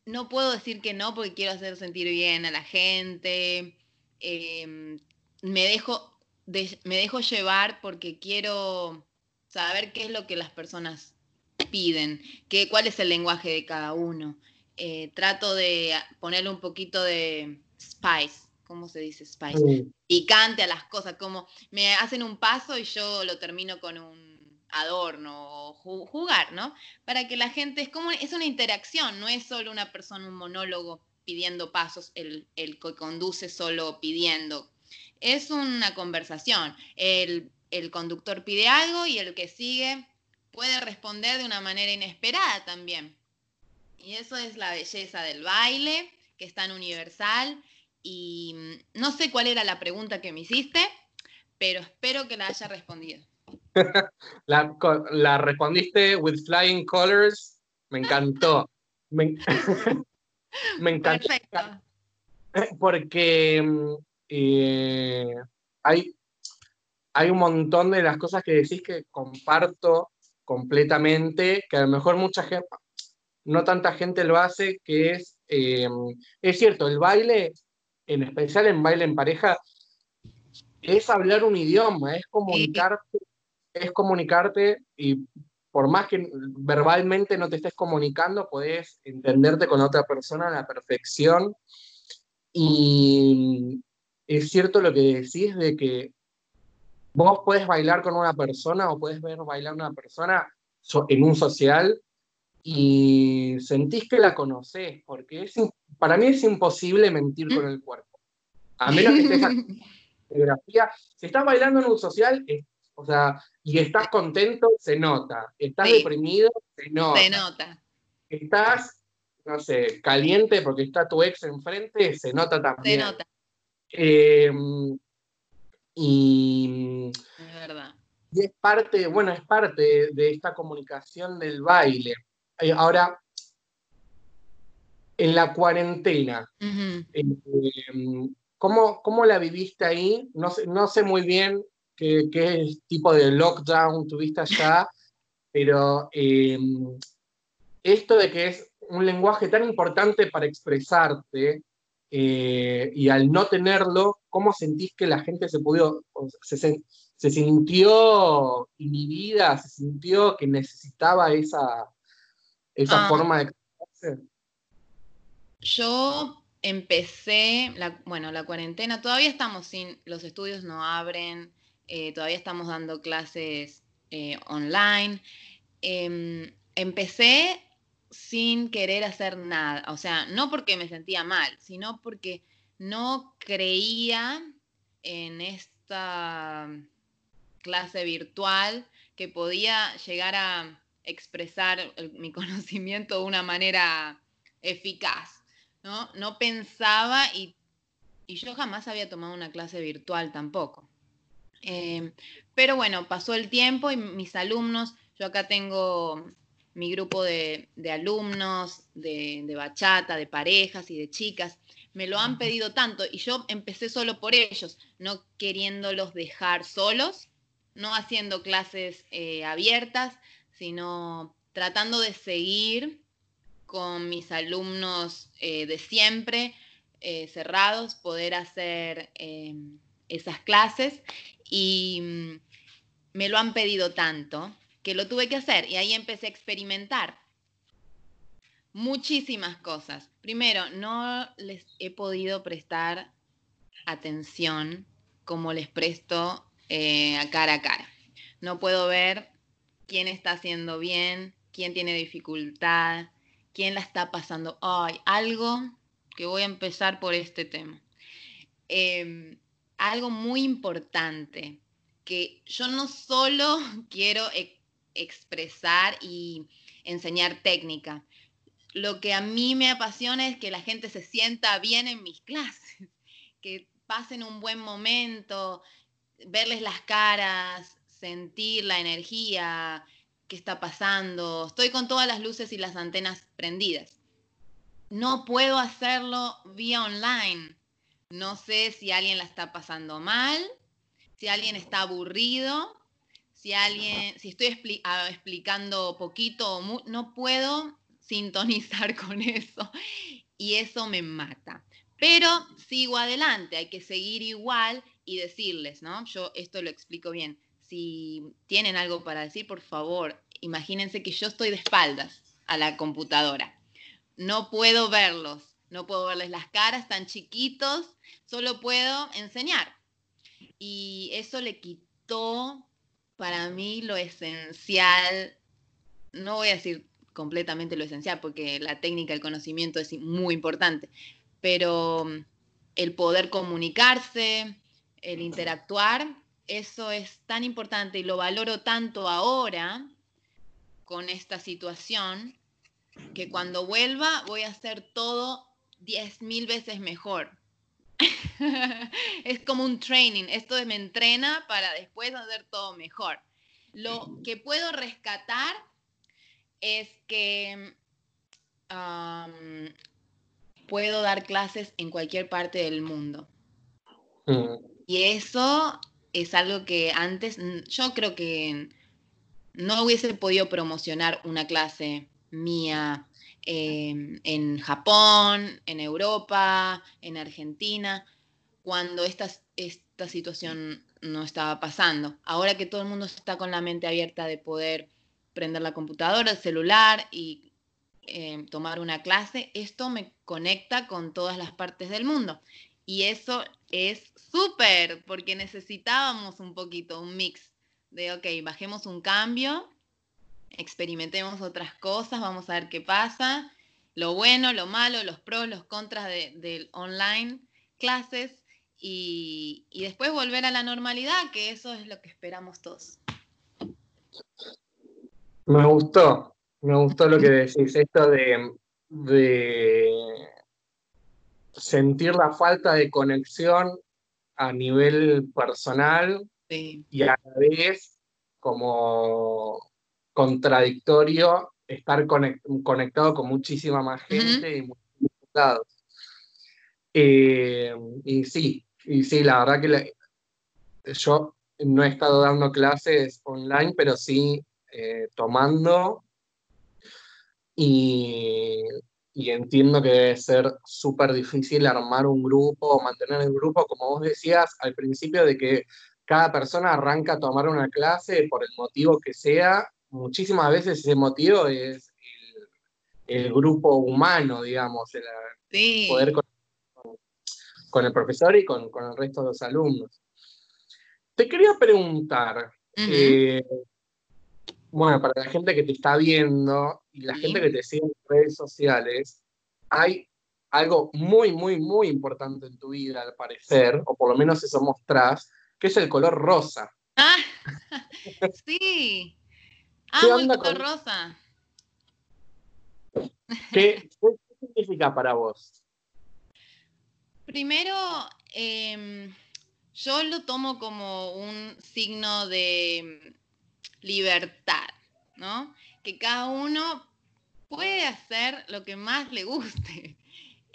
no puedo decir que no porque quiero hacer sentir bien a la gente. Em, me, dejo me dejo llevar porque quiero saber qué es lo que las personas piden, qué, cuál es el lenguaje de cada uno. Eh, trato de ponerle un poquito de spice ¿cómo se dice spice? Picante a las cosas, como me hacen un paso y yo lo termino con un adorno o jugar, ¿no? Para que la gente, es como, es una interacción, no es solo una persona, un monólogo pidiendo pasos, el, el que conduce solo pidiendo. Es una conversación. El, el conductor pide algo y el que sigue puede responder de una manera inesperada también. Y eso es la belleza del baile, que es tan universal y mm, no sé cuál era la pregunta que me hiciste, pero espero que la haya respondido. la, respondiste with flying colors. Me encantó. Me, encantó. Perfecto. Porque mm, eh, hay, hay un montón de las cosas que decís que comparto completamente, que a lo mejor mucha gente, no tanta gente lo hace, que es, eh, es cierto, el baile en especial en baile en pareja, es hablar un idioma, es comunicarte, es comunicarte y por más que verbalmente no te estés comunicando, puedes entenderte con otra persona a la perfección. Y es cierto lo que decís de que vos puedes bailar con una persona o puedes ver bailar una persona en un social y sentís que la conoces, porque es, para mí es imposible mentir con el cuerpo. A menos que estés fotografía. Si estás bailando en un social, o sea, y estás contento, se nota. Estás deprimido, se nota. Se nota. Estás, no sé, caliente porque está tu ex enfrente, se nota también. Se nota. Em, y. Es verdad. Y es parte, bueno, es parte de esta comunicación del baile. Eh, ahora, en la cuarentena, em, ¿cómo, la viviste ahí? No sé, no sé muy bien qué, tipo de lockdown tuviste allá, pero em, esto de que es un lenguaje tan importante para expresarte eh, y al no tenerlo, ¿cómo sentís que la gente se pudo, se, se sintió inhibida, se sintió que necesitaba esa, esa ah. forma de expresarse? Yo empecé, la, bueno, la cuarentena, todavía estamos sin, los estudios no abren, eh, todavía estamos dando clases eh, online. Em, empecé sin querer hacer nada, o sea, no porque me sentía mal, sino porque no creía en esta clase virtual que podía llegar a expresar mi conocimiento de una manera eficaz. ¿no? No pensaba y, yo jamás había tomado una clase virtual tampoco. Eh, pero bueno, pasó el tiempo y mis alumnos, yo acá tengo mi grupo de, alumnos, de, bachata, de parejas y de chicas, me lo han pedido tanto y yo empecé solo por ellos, no queriéndolos dejar solos, no haciendo clases eh, abiertas, sino tratando de seguir con mis alumnos eh, de siempre, eh, cerrados, poder hacer esas clases y mm, me lo han pedido tanto que lo tuve que hacer y ahí empecé a experimentar muchísimas cosas. Primero, no les he podido prestar atención como les presto eh, a cara a cara. No puedo ver quién está haciendo bien, quién tiene dificultad, quién la está pasando. Ay, algo que voy a empezar por este tema. Em, algo muy importante, que yo no solo quiero expresar y enseñar técnica. Lo que a mí me apasiona es que la gente se sienta bien en mis clases, que pasen un buen momento, verles las caras, sentir la energía, qué está pasando. Estoy con todas las luces y las antenas prendidas. No puedo hacerlo vía online. No sé si alguien la está pasando mal, si alguien está aburrido, si alguien, si estoy ah, explicando poquito o no puedo sintonizar con eso y eso me mata. Pero sigo adelante, hay que seguir igual y decirles, ¿no? Yo esto lo explico bien. Si tienen algo para decir, por favor, imagínense que yo estoy de espaldas a la computadora. No puedo verlos, no puedo verles las caras tan chiquitos, solo puedo enseñar. Y eso le quitó para mí lo esencial, no voy a decir completamente lo esencial, porque la técnica, el conocimiento es muy importante, pero el poder comunicarse, el interactuar, eso es tan importante y lo valoro tanto ahora con esta situación que cuando vuelva voy a hacer todo diez mil veces mejor. es como un training, esto me entrena para después hacer todo mejor. Lo que puedo rescatar es que puedo dar clases en cualquier parte del mundo. Mm. Y eso es algo que antes yo creo que no hubiese podido promocionar una clase mía em, en Japón, en Europa, en Argentina, cuando esta, esta situación no estaba pasando. Ahora que todo el mundo está con la mente abierta de poder prender la computadora, el celular y em, tomar una clase, esto me conecta con todas las partes del mundo. Y eso es súper, porque necesitábamos un poquito, un mix de, ok, bajemos un cambio, experimentemos otras cosas, vamos a ver qué pasa, lo bueno, lo malo, los pros, los contras del de online clases y, y, después volver a la normalidad, que eso es lo que esperamos todos. Me gustó, me gustó lo que decís, esto de, de sentir la falta de conexión a nivel personal y a la vez como contradictorio estar conectado con muchísima más gente y lados. Eh, y sí, y sí, la verdad que yo no he estado dando clases online, pero sí eh, tomando y, y, entiendo que debe ser súper difícil armar un grupo, mantener el grupo, como vos decías al principio, de que cada persona arranca a tomar una clase por el motivo que sea. Muchísimas veces ese motivo es el, grupo humano, digamos, el poder con, con, el profesor y con, con, el resto de los alumnos. Te quería preguntar, eh, bueno, para la gente que te está viendo y la gente que te sigue en redes sociales, hay algo muy, muy, muy importante en tu vida, al parecer, o por lo menos eso mostrás, que es el color rosa. Ah, sí. Amo el color rosa. ¿Qué, significa para vos? Primero, em, yo lo tomo como un signo de libertad, ¿no? Que cada uno puede hacer lo que más le guste.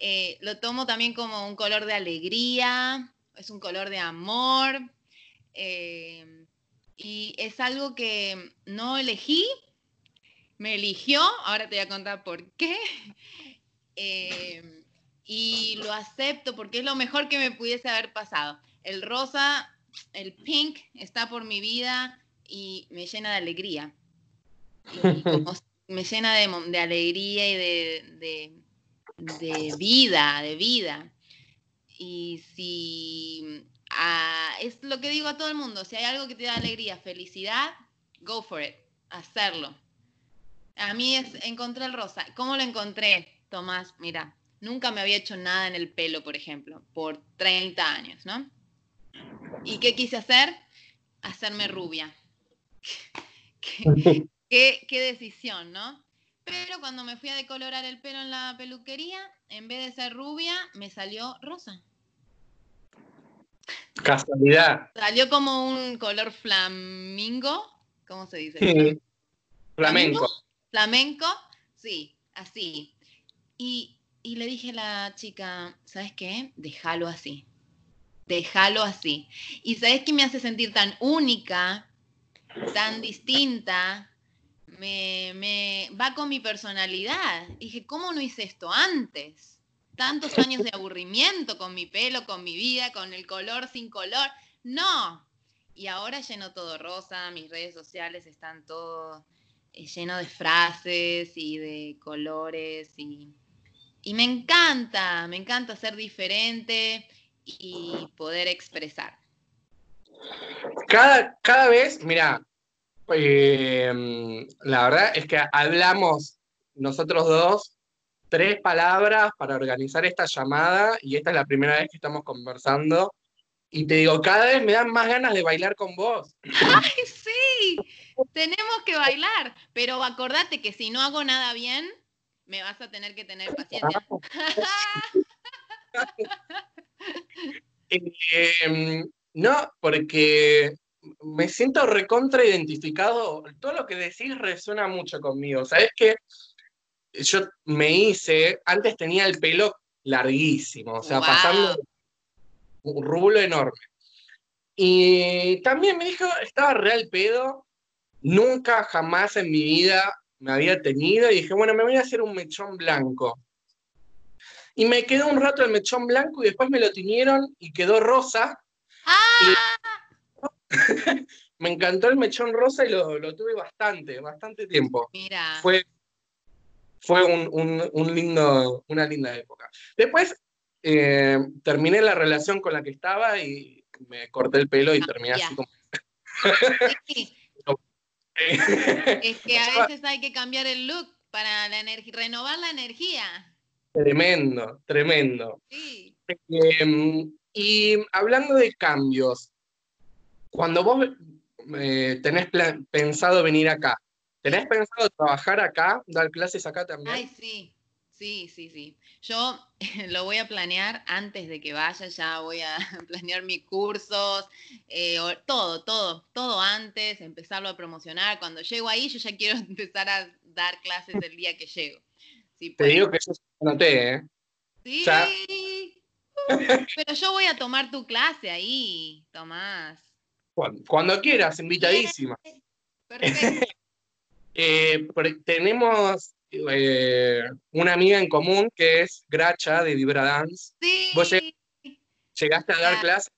Eh, lo tomo también como un color de alegría, es un color de amor, eh, y es algo que no elegí, me eligió, ahora te voy a contar por qué. Eh, y lo acepto porque es lo mejor que me pudiese haber pasado. El rosa, el pink está por mi vida y me llena de alegría. me llena de, alegría y de, de, vida, de vida. Y si es lo que digo a todo el mundo, si hay algo que te da alegría, felicidad, go for it, hacerlo. A mí es, encontré el rosa. ¿Cómo lo encontré, Tomás? Mira, nunca me había hecho nada en el pelo, por ejemplo, por 30 años, ¿no? ¿Y qué quise hacer? Hacerme rubia. qué, decisión, ¿no? Pero cuando me fui a decolorar el pelo en la peluquería, en vez de ser rubia, me salió rosa. Casualidad. Salió como un color flamingo. ¿Cómo se dice? Flamenco. Flamenco, sí, así. Y, y le dije a la chica, ¿sabes qué? Déjalo así. Déjalo así. Y ¿sabes qué me hace sentir tan única? tan distinta, me, va con mi personalidad. Dije, ¿cómo no hice esto antes? Tantos años de aburrimiento con mi pelo, con mi vida, con el color sin color. No. Y ahora lleno todo rosa, mis redes sociales están todo eh, lleno de frases y de colores y, y me encanta, me encanta ser diferente y poder expresar. Cada, cada vez, mira, eh, la verdad es que hablamos nosotros dos tres palabras para organizar esta llamada y esta es la primera vez que estamos conversando. Y te digo, cada vez me dan más ganas de bailar con vos. ¡Ay, sí! Tenemos que bailar, pero acordate que si no hago nada bien, me vas a tener que tener paciencia. eh, no, porque me siento recontra identificado. Todo lo que decís resuena mucho conmigo. ¿Sabes qué? Yo me hice, antes tenía el pelo larguísimo, o sea, pasando un rulo enorme. Y también me dijo, estaba real pedo, nunca jamás en mi vida me había tenido, y dije, bueno, me voy a hacer un mechón blanco. Y me quedó un rato el mechón blanco y después me lo tiñeron y quedó rosa. ¡Ah! me encantó el mechón rosa y lo, tuve bastante, bastante tiempo. Mira. Fue, fue un, lindo, una linda época. Después eh, terminé la relación con la que estaba y me corté el pelo y terminé así como. es que a veces hay que cambiar el look para la renovar la energía. Tremendo, tremendo. Sí. Em, y hablando de cambios, cuando vos eh, tenés pensado venir acá, ¿tenés pensado trabajar acá, dar clases acá también? Ay, sí, sí, sí, sí. Yo lo voy a planear antes de que vaya, ya voy a planear mis cursos, eh, todo, todo, todo antes, empezarlo a promocionar. Cuando llego ahí, yo ya quiero empezar a dar clases el día que llego. Te digo que yo noté, ¿eh? Sí. Pero yo voy a tomar tu clase ahí, Tomás. Cuando, quieras, invitadísima. Perfecto. Eh, tenemos eh, una amiga en común que es Gracha de Vibra Dance. Sí. ¿Vos llegaste a dar clases?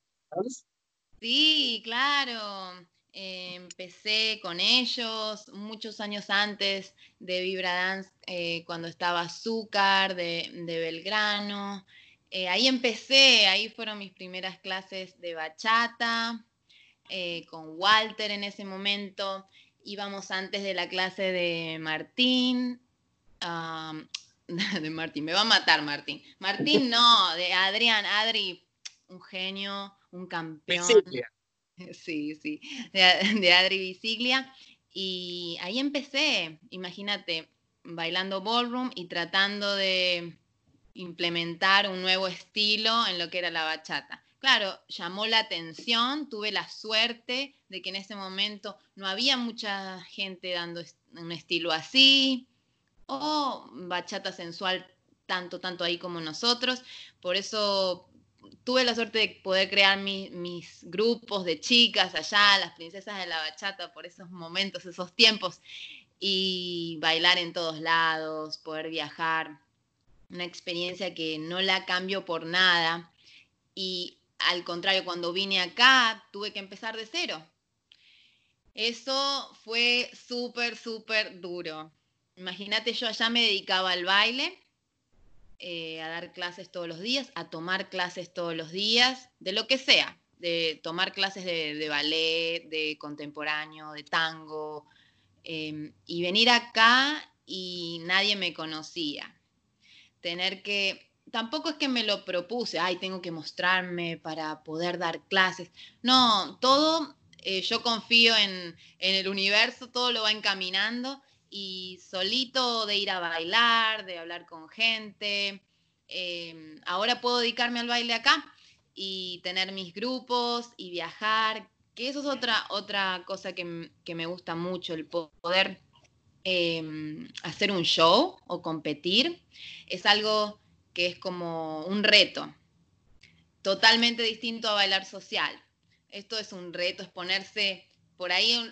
Sí, claro. Eh, empecé con ellos muchos años antes de Vibra Dance, cuando estaba Azúcar de, de Belgrano. ahí empecé, ahí fueron mis primeras clases de bachata, con Walter en ese momento íbamos antes de la clase de Martín. de Martín, me va a matar Martín. Martín no, de Adrián, Adri, un genio, un campeón. Sí, sí, de, Adri Visiglia. Y ahí empecé, imagínate, bailando ballroom y tratando de implementar un nuevo estilo en lo que era la bachata claro, llamó la atención, tuve la suerte de que en ese momento no había mucha gente dando un estilo así, o bachata sensual tanto, tanto ahí como nosotros. Por eso tuve la suerte de poder crear mis grupos de chicas allá, las princesas de la bachata, por esos momentos, esos tiempos, y bailar en todos lados, poder viajar. Una experiencia que no la cambio por nada. Y al contrario, cuando vine acá tuve que empezar de cero. Eso fue súper, súper duro. Imagínate, yo allá me dedicaba al baile, eh, a dar clases todos los días, a tomar clases todos los días, de lo que sea, de tomar clases de, ballet, de contemporáneo, de tango, em, y venir acá y nadie me conocía. Tener que tampoco es que me lo propuse, ay, tengo que mostrarme para poder dar clases. No, todo, eh, yo confío en, el universo, todo lo va encaminando y solito de ir a bailar, de hablar con gente. Em, ahora puedo dedicarme al baile acá y tener mis grupos y viajar, que eso es otra, otra cosa que, me gusta mucho, el poder em, hacer un show o competir. Es algo que es como un reto, totalmente distinto a bailar social. Esto es un reto, es ponerse por ahí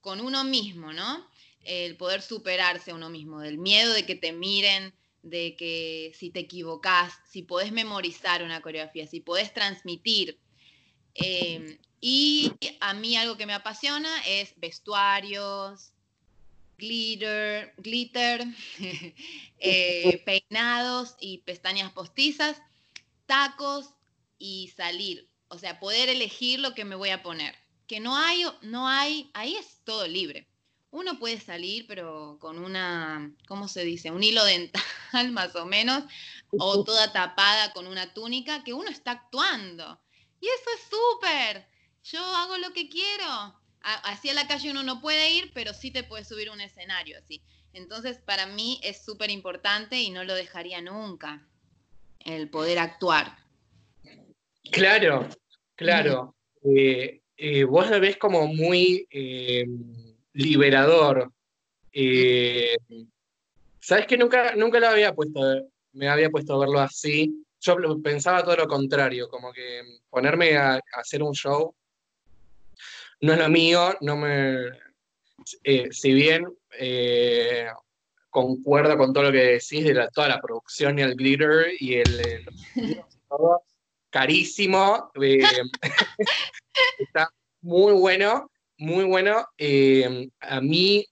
con uno mismo, ¿no? El poder superarse a uno mismo, del miedo de que te miren, de que si te equivocas, si podés memorizar una coreografía, si podés transmitir. Eh, y a mí algo que me apasiona es vestuarios, glitter, glitter eh, peinados y pestañas postizas, tacos y salir. O sea, poder elegir lo que me voy a poner. Que no hay, no hay, ahí es todo libre. Uno puede salir, pero con una, ¿cómo se dice? Un hilo dental más o menos, o toda tapada con una túnica, que uno está actuando. Y eso es súper. Yo hago lo que quiero así a la calle uno no puede ir, pero sí te puede subir un escenario así. Entonces, para mí es súper importante y no lo dejaría nunca, el poder actuar. Claro, claro. Eh, eh, vos lo ves como muy eh, liberador. Sabes que nunca, nunca lo había puesto, me había puesto a verlo así. Yo pensaba todo lo contrario, como que ponerme a hacer un show no es lo mío, no me. Eh, si bien eh, concuerdo con todo lo que decís de toda la producción y el glitter y el. carísimo. Eh, está muy bueno, muy bueno. a mí,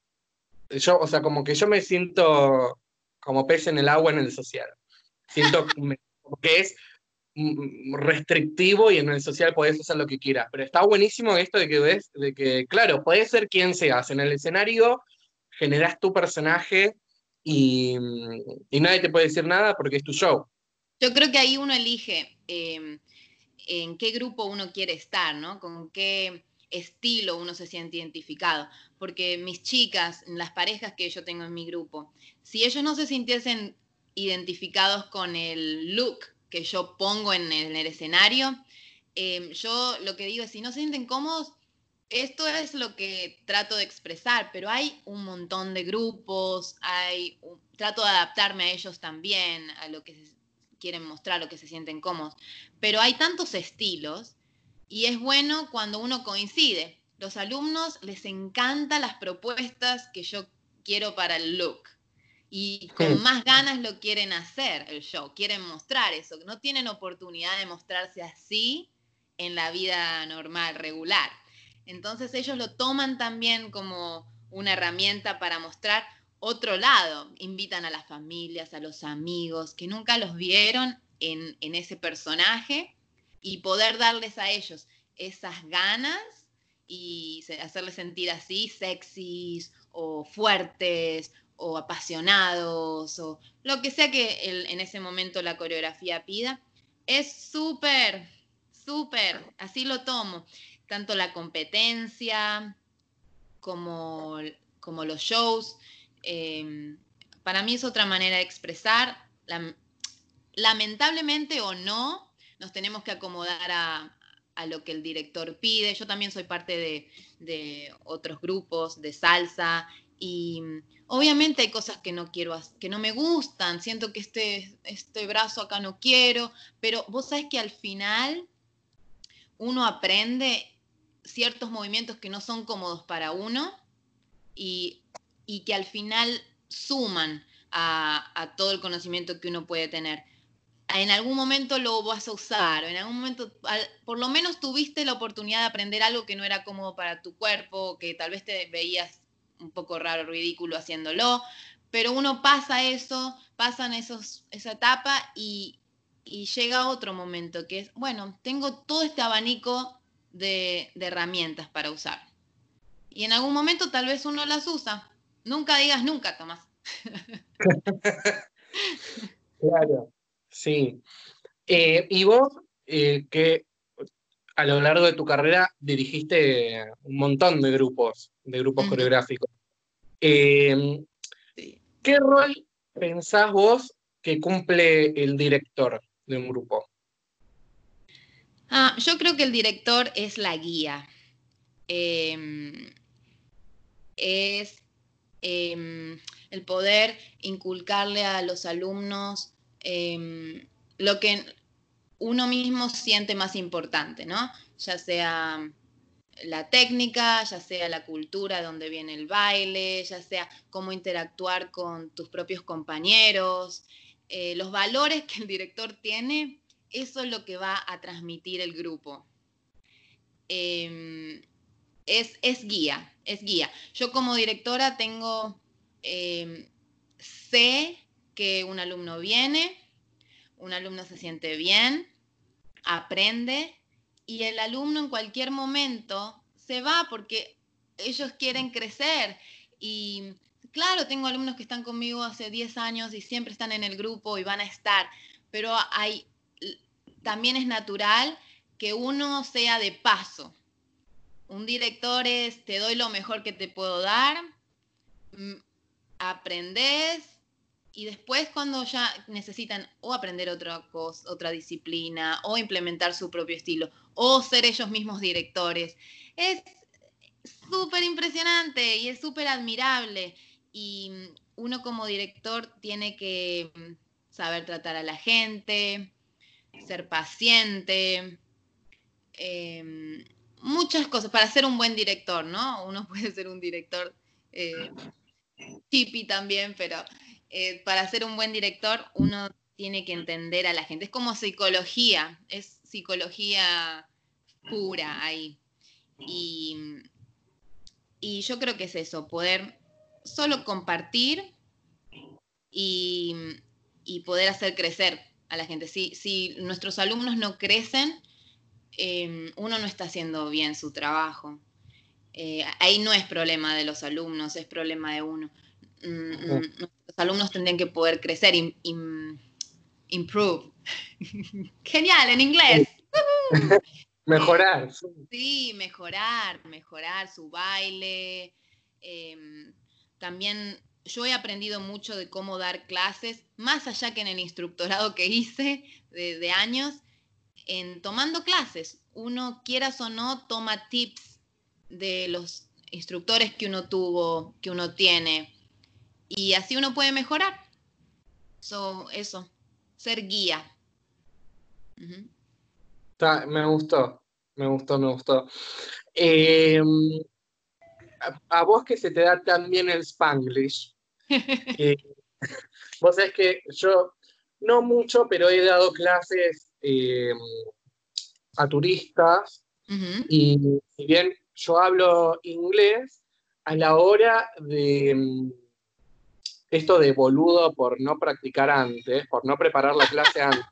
yo, o sea, como que yo me siento como pez en el agua en el social. Siento que es restrictivo y en el social podés hacer lo que quieras. Pero está buenísimo esto de que ves, de que, claro, puedes ser quien seas. En el escenario generas tu personaje y, nadie te puede decir nada porque es tu show. Yo creo que ahí uno elige em, en qué grupo uno quiere estar, ¿no? Con qué estilo uno se siente identificado. Porque mis chicas, las parejas que yo tengo en mi grupo, si ellos no se sintiesen identificados con el look que yo pongo en el, escenario, em, yo lo que digo es, si no se sienten cómodos, esto es lo que trato de expresar, pero hay un montón de grupos, hay trato de adaptarme a ellos también, a lo que quieren mostrar o que se sienten cómodos. Pero hay tantos estilos y es bueno cuando uno coincide. Los alumnos les encantan las propuestas que yo quiero para el look y con más ganas lo quieren hacer el show, quieren mostrar eso, no tienen oportunidad de mostrarse así en la vida normal, regular. Entonces ellos lo toman también como una herramienta para mostrar otro lado. Invitan a las familias, a los amigos que nunca los vieron en, ese personaje y poder darles a ellos esas ganas y hacerles sentir así sexys o fuertes o apasionados o lo que sea que en ese momento la coreografía pida. Es súper, súper, así lo tomo. Tanto la competencia como, como los shows. Em, para mí es otra manera de expresar. lamentablemente o no, nos tenemos que acomodar a, lo que el director pide. Yo también soy parte de, de, otros grupos de salsa y obviamente hay cosas que no quiero, que no me gustan. Siento que este, este brazo acá no quiero, pero vos sabés que al final uno aprende ciertos movimientos que no son cómodos para uno y y que al final suman a, todo el conocimiento que uno puede tener. En algún momento lo vas a usar, o en algún momento, por lo menos tuviste la oportunidad de aprender algo que no era cómodo para tu cuerpo, que tal vez te veías un poco raro, ridículo haciéndolo, pero uno pasa eso, pasan esos, esa etapa y, y llega otro momento que es, bueno, tengo todo este abanico de, de herramientas para usar. Y en algún momento tal vez uno las usa, Nunca digas nunca, Tomás. claro, sí. Eh, y vos, eh, que a lo largo de tu carrera dirigiste un montón de grupos, de grupos coreográficos. Em, ¿Qué rol pensás vos que cumple el director de un grupo? Ah, yo creo que el director es la guía. Em, es Em, el poder inculcarle a los alumnos lo que uno mismo siente más importante, ¿no? Ya sea la técnica, ya sea la cultura donde viene el baile, ya sea cómo interactuar con tus propios compañeros, eh, los valores que el director tiene, eso es lo que va a transmitir el grupo. Em, es, es guía, es guía. Yo como directora tengo, em, sé que un alumno viene, un alumno se siente bien, aprende y el alumno en cualquier momento se va porque ellos quieren crecer. Y claro, tengo alumnos que están conmigo hace 10 años y siempre están en el grupo y van a estar, pero hay, también es natural que uno sea de paso un director es, te doy lo mejor que te puedo dar, mm, aprendes y después cuando ya necesitan o aprender otra cosa, otra disciplina, o implementar su propio estilo, o ser ellos mismos directores. Es súper impresionante y es súper admirable. Y uno como director tiene que mm, saber tratar a la gente, ser paciente, em, muchas cosas para ser un buen director, ¿no? Uno puede ser un director eh, hippie también, pero eh, para ser un buen director uno tiene que entender a la gente. Es como psicología, es psicología pura ahí. Y, y yo creo que es eso, poder solo compartir y, y poder hacer crecer a la gente. Si, si nuestros alumnos no crecen, Em, uno no está haciendo bien su trabajo. Eh, ahí no es problema de los alumnos, es problema de uno. Mm, mm, los alumnos tendrían que poder crecer, improve. Genial, en inglés. mejorar. Sí, mejorar, mejorar su baile. Em, también yo he aprendido mucho de cómo dar clases, más allá que en el instructorado que hice de años, en tomando clases. Uno, quieras o no, toma tips de los instructores que uno tuvo, que uno tiene, y así uno puede mejorar. So, eso, ser guía. me gustó, me gustó, me gustó. Em, a, vos que se te da tan bien el spanglish, eh, vos sabés que yo, no mucho, pero he dado clases em, a turistas y si bien yo hablo inglés, a la hora de em, esto de boludo por no practicar antes, por no preparar la clase antes,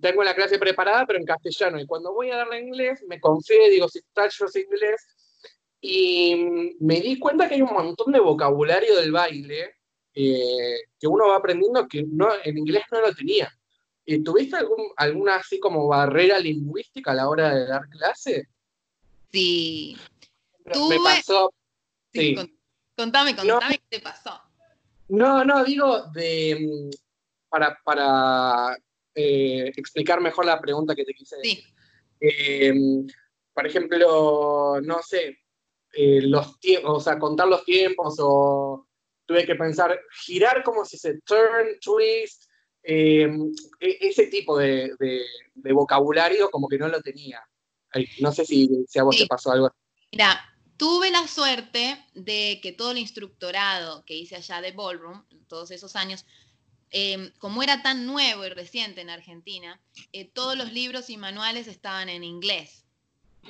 tengo la clase preparada, pero en castellano. Y cuando voy a darle inglés, me confío digo, si tal, yo sé inglés. Y me di cuenta que hay un montón de vocabulario del baile eh, que uno va aprendiendo que no, en inglés no lo tenía. ¿Y ¿Tuviste algún, alguna así como barrera lingüística a la hora de dar clase? Sí. Me pasó. Sí. Contame, contame qué te pasó. No, no, digo de mm, para, para eh, explicar mejor la pregunta que te quise decir. Eh, por ejemplo, no sé, eh, los tiempos, o sea, contar los tiempos, o tuve que pensar, girar como si se turn, twist, e, ese tipo de, vocabulario como que no lo tenía. no sé si, a vos te pasó algo. Mira, tuve la suerte de que todo el instructorado que hice allá de Ballroom, todos esos años, Em, como era tan nuevo y reciente en Argentina, eh, todos los libros y manuales estaban en inglés.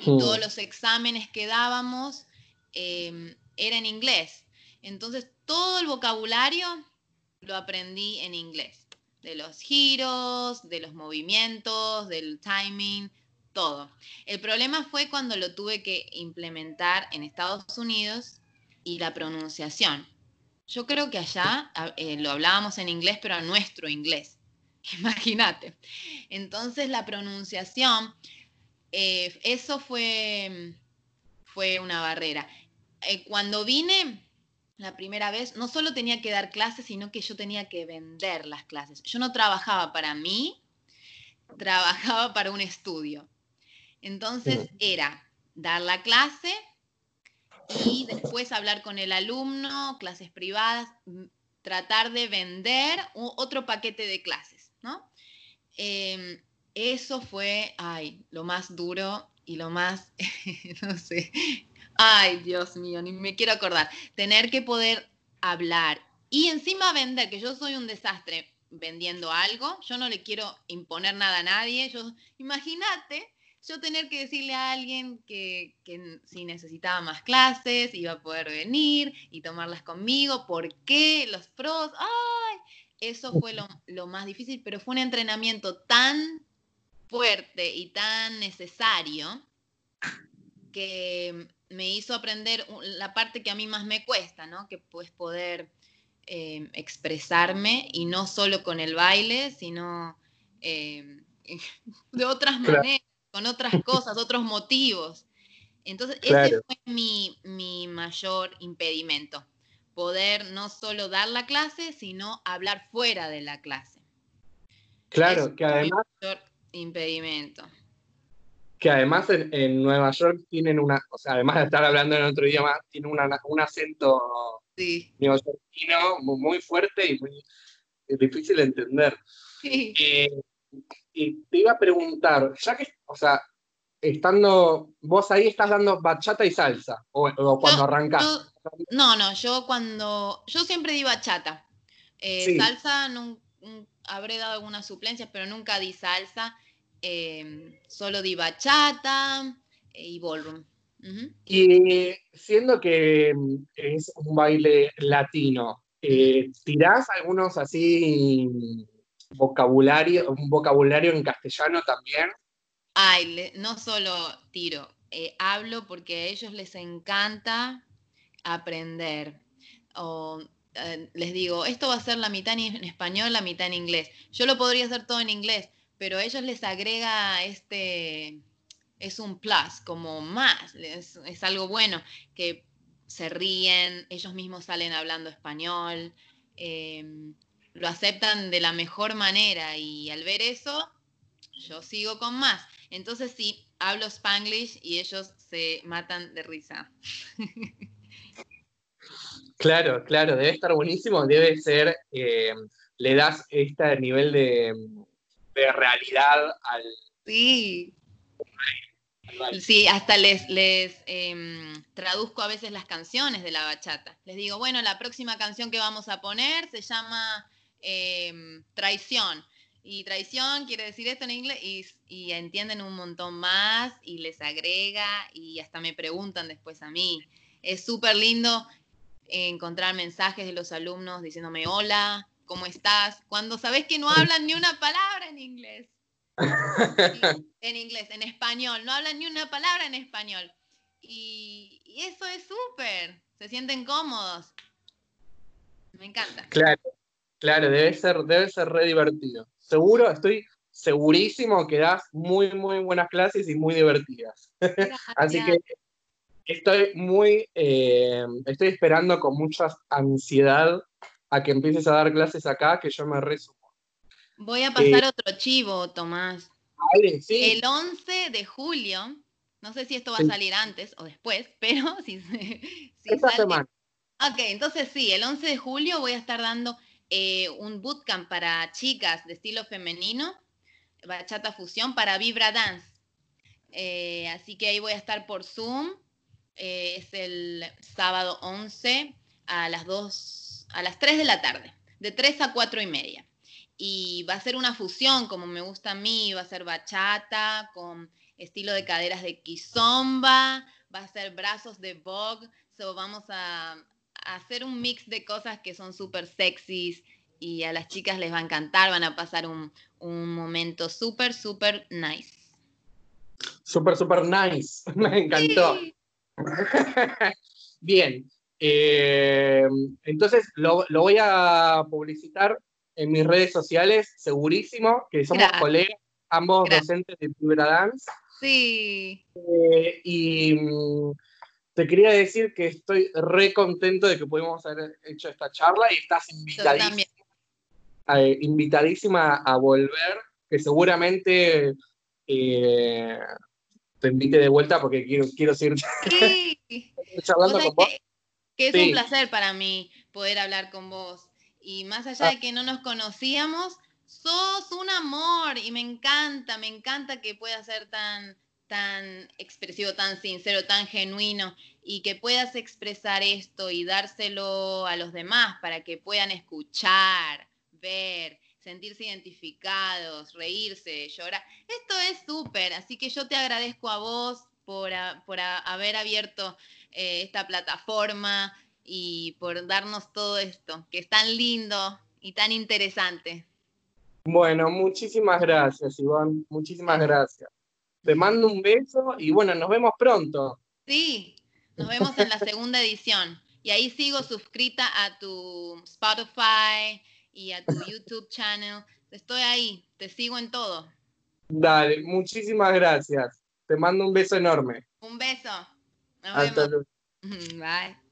Y todos los exámenes que dábamos eh, era en inglés. Entonces, todo el vocabulario lo aprendí en inglés. De los giros, de los movimientos, del timing, todo. El problema fue cuando lo tuve que implementar en Estados Unidos y la pronunciación. Yo creo que allá eh, lo hablábamos en inglés, pero nuestro inglés. Imagínate. Entonces la pronunciación, eh, eso fue, fue una barrera. Eh, cuando vine la primera vez, no solo tenía que dar clases, sino que yo tenía que vender las clases. Yo no trabajaba para mí, trabajaba para un estudio. Entonces era dar la clase, y después hablar con el alumno, clases privadas, mm, tratar de vender otro paquete de clases, ¿no? Em, eso fue, ay, lo más duro y lo más, no sé, ay, Dios mío, ni me quiero acordar, tener que poder hablar y encima vender, que yo soy un desastre vendiendo algo, yo no le quiero imponer nada a nadie, yo, imagínate yo tener que decirle a alguien que, si necesitaba más clases, iba a poder venir y tomarlas conmigo, por qué, los pros, ¡ay! Eso fue lo, más difícil, pero fue un entrenamiento tan fuerte y tan necesario que me hizo aprender la parte que a mí más me cuesta, ¿no? Que pues poder eh, expresarme y no solo con el baile, sino eh, de otras maneras con otras cosas, otros motivos. Entonces, ese fue mi, mayor impedimento, poder no solo dar la clase, sino hablar fuera de la clase. Claro, que además... Mi mayor impedimento. Que además en, Nueva York tienen una, o sea, además de estar hablando en otro idioma, tienen un acento sí. neoyorquino muy fuerte y muy difícil de entender. Sí. Eh, y te iba a preguntar, ya que, o sea, estando, vos ahí estás dando bachata y salsa, o, cuando arrancás. no, no, yo cuando, yo siempre di bachata. Eh, salsa, habré dado algunas suplencias, pero nunca di salsa. Eh, solo di bachata eh, y ballroom. Y siendo que es un baile latino, ¿tirás algunos así vocabulario, un vocabulario en castellano también. Ay, no solo tiro, eh, hablo porque a ellos les encanta aprender. O eh, les digo, esto va a ser la mitad en español, la mitad en inglés. Yo lo podría hacer todo en inglés, pero a ellos les agrega este, es un plus, como más, es, es algo bueno, que se ríen, ellos mismos salen hablando español. Eh, lo aceptan de la mejor manera y al ver eso, yo sigo con más. Entonces sí, hablo spanglish y ellos se matan de risa. Claro, claro, debe estar buenísimo, debe ser, eh, le das este nivel de, de realidad al... Sí. Sí, hasta les, les em, traduzco a veces las canciones de la bachata. Les digo, bueno, la próxima canción que vamos a poner se llama em, Traición. Y traición quiere decir esto en inglés y, y, entienden un montón más y les agrega y hasta me preguntan después a mí. Es súper lindo encontrar mensajes de los alumnos diciéndome hola, ¿cómo estás? Cuando sabes que no hablan ni una palabra en inglés. en inglés, en español, no hablan ni una palabra en español. Y, eso es súper, se sienten cómodos. Me encanta. Claro, claro, debe ser, debe ser re divertido. Seguro, estoy segurísimo que das muy, muy buenas clases y muy divertidas. Así que estoy muy, eh, estoy esperando con mucha ansiedad a que empieces a dar clases acá, que yo me resumo. Voy a pasar eh, otro chivo, Tomás. sí. El 11 de julio, no sé si esto va a salir antes o después, pero si, si Esta semana. Ok, entonces sí, el 11 de julio voy a estar dando eh, un bootcamp para chicas de estilo femenino, bachata fusión, para Vibra Dance. así que ahí voy a estar por Zoom eh, es el sábado 11 a las 2, a las 3 de la tarde, de 3 a 4 y media. Y va a ser una fusión, como me gusta a mí, va a ser bachata con estilo de caderas de kizomba, va a ser brazos de bog, so vamos a, hacer un mix de cosas que son súper sexys y a las chicas les va a encantar, van a pasar un, momento súper, súper nice. Súper, súper nice, me encantó. Bien, eh, entonces lo, voy a publicitar en mis redes sociales, segurísimo, que somos colegas, ambos docentes de Fibra Dance. Sí. Eh, y mm, te quería decir que estoy re contento de que pudimos haber hecho esta charla y estás invitadísima, eh, invitadísima a volver, que seguramente te invite de vuelta porque quiero, quiero seguir sí. charlando con vos. Que, es un placer para mí poder hablar con vos. Y más allá de que no nos conocíamos, sos un amor y me encanta, me encanta que puedas ser tan, tan expresivo, tan sincero, tan genuino y que puedas expresar esto y dárselo a los demás para que puedan escuchar, ver sentirse identificados, reírse, llorar. Esto es súper, así que yo te agradezco a vos por, por haber abierto eh, esta plataforma y por darnos todo esto, que es tan lindo y tan interesante. Bueno, muchísimas gracias, Iván, muchísimas gracias. Te mando un beso y bueno, nos vemos pronto. Sí, nos vemos en la segunda edición. Y ahí sigo suscrita a tu Spotify, y a tu YouTube channel. Estoy ahí, te sigo en todo. Dale, muchísimas gracias. Te mando un beso enorme. Un beso. Nos vemos. Bye.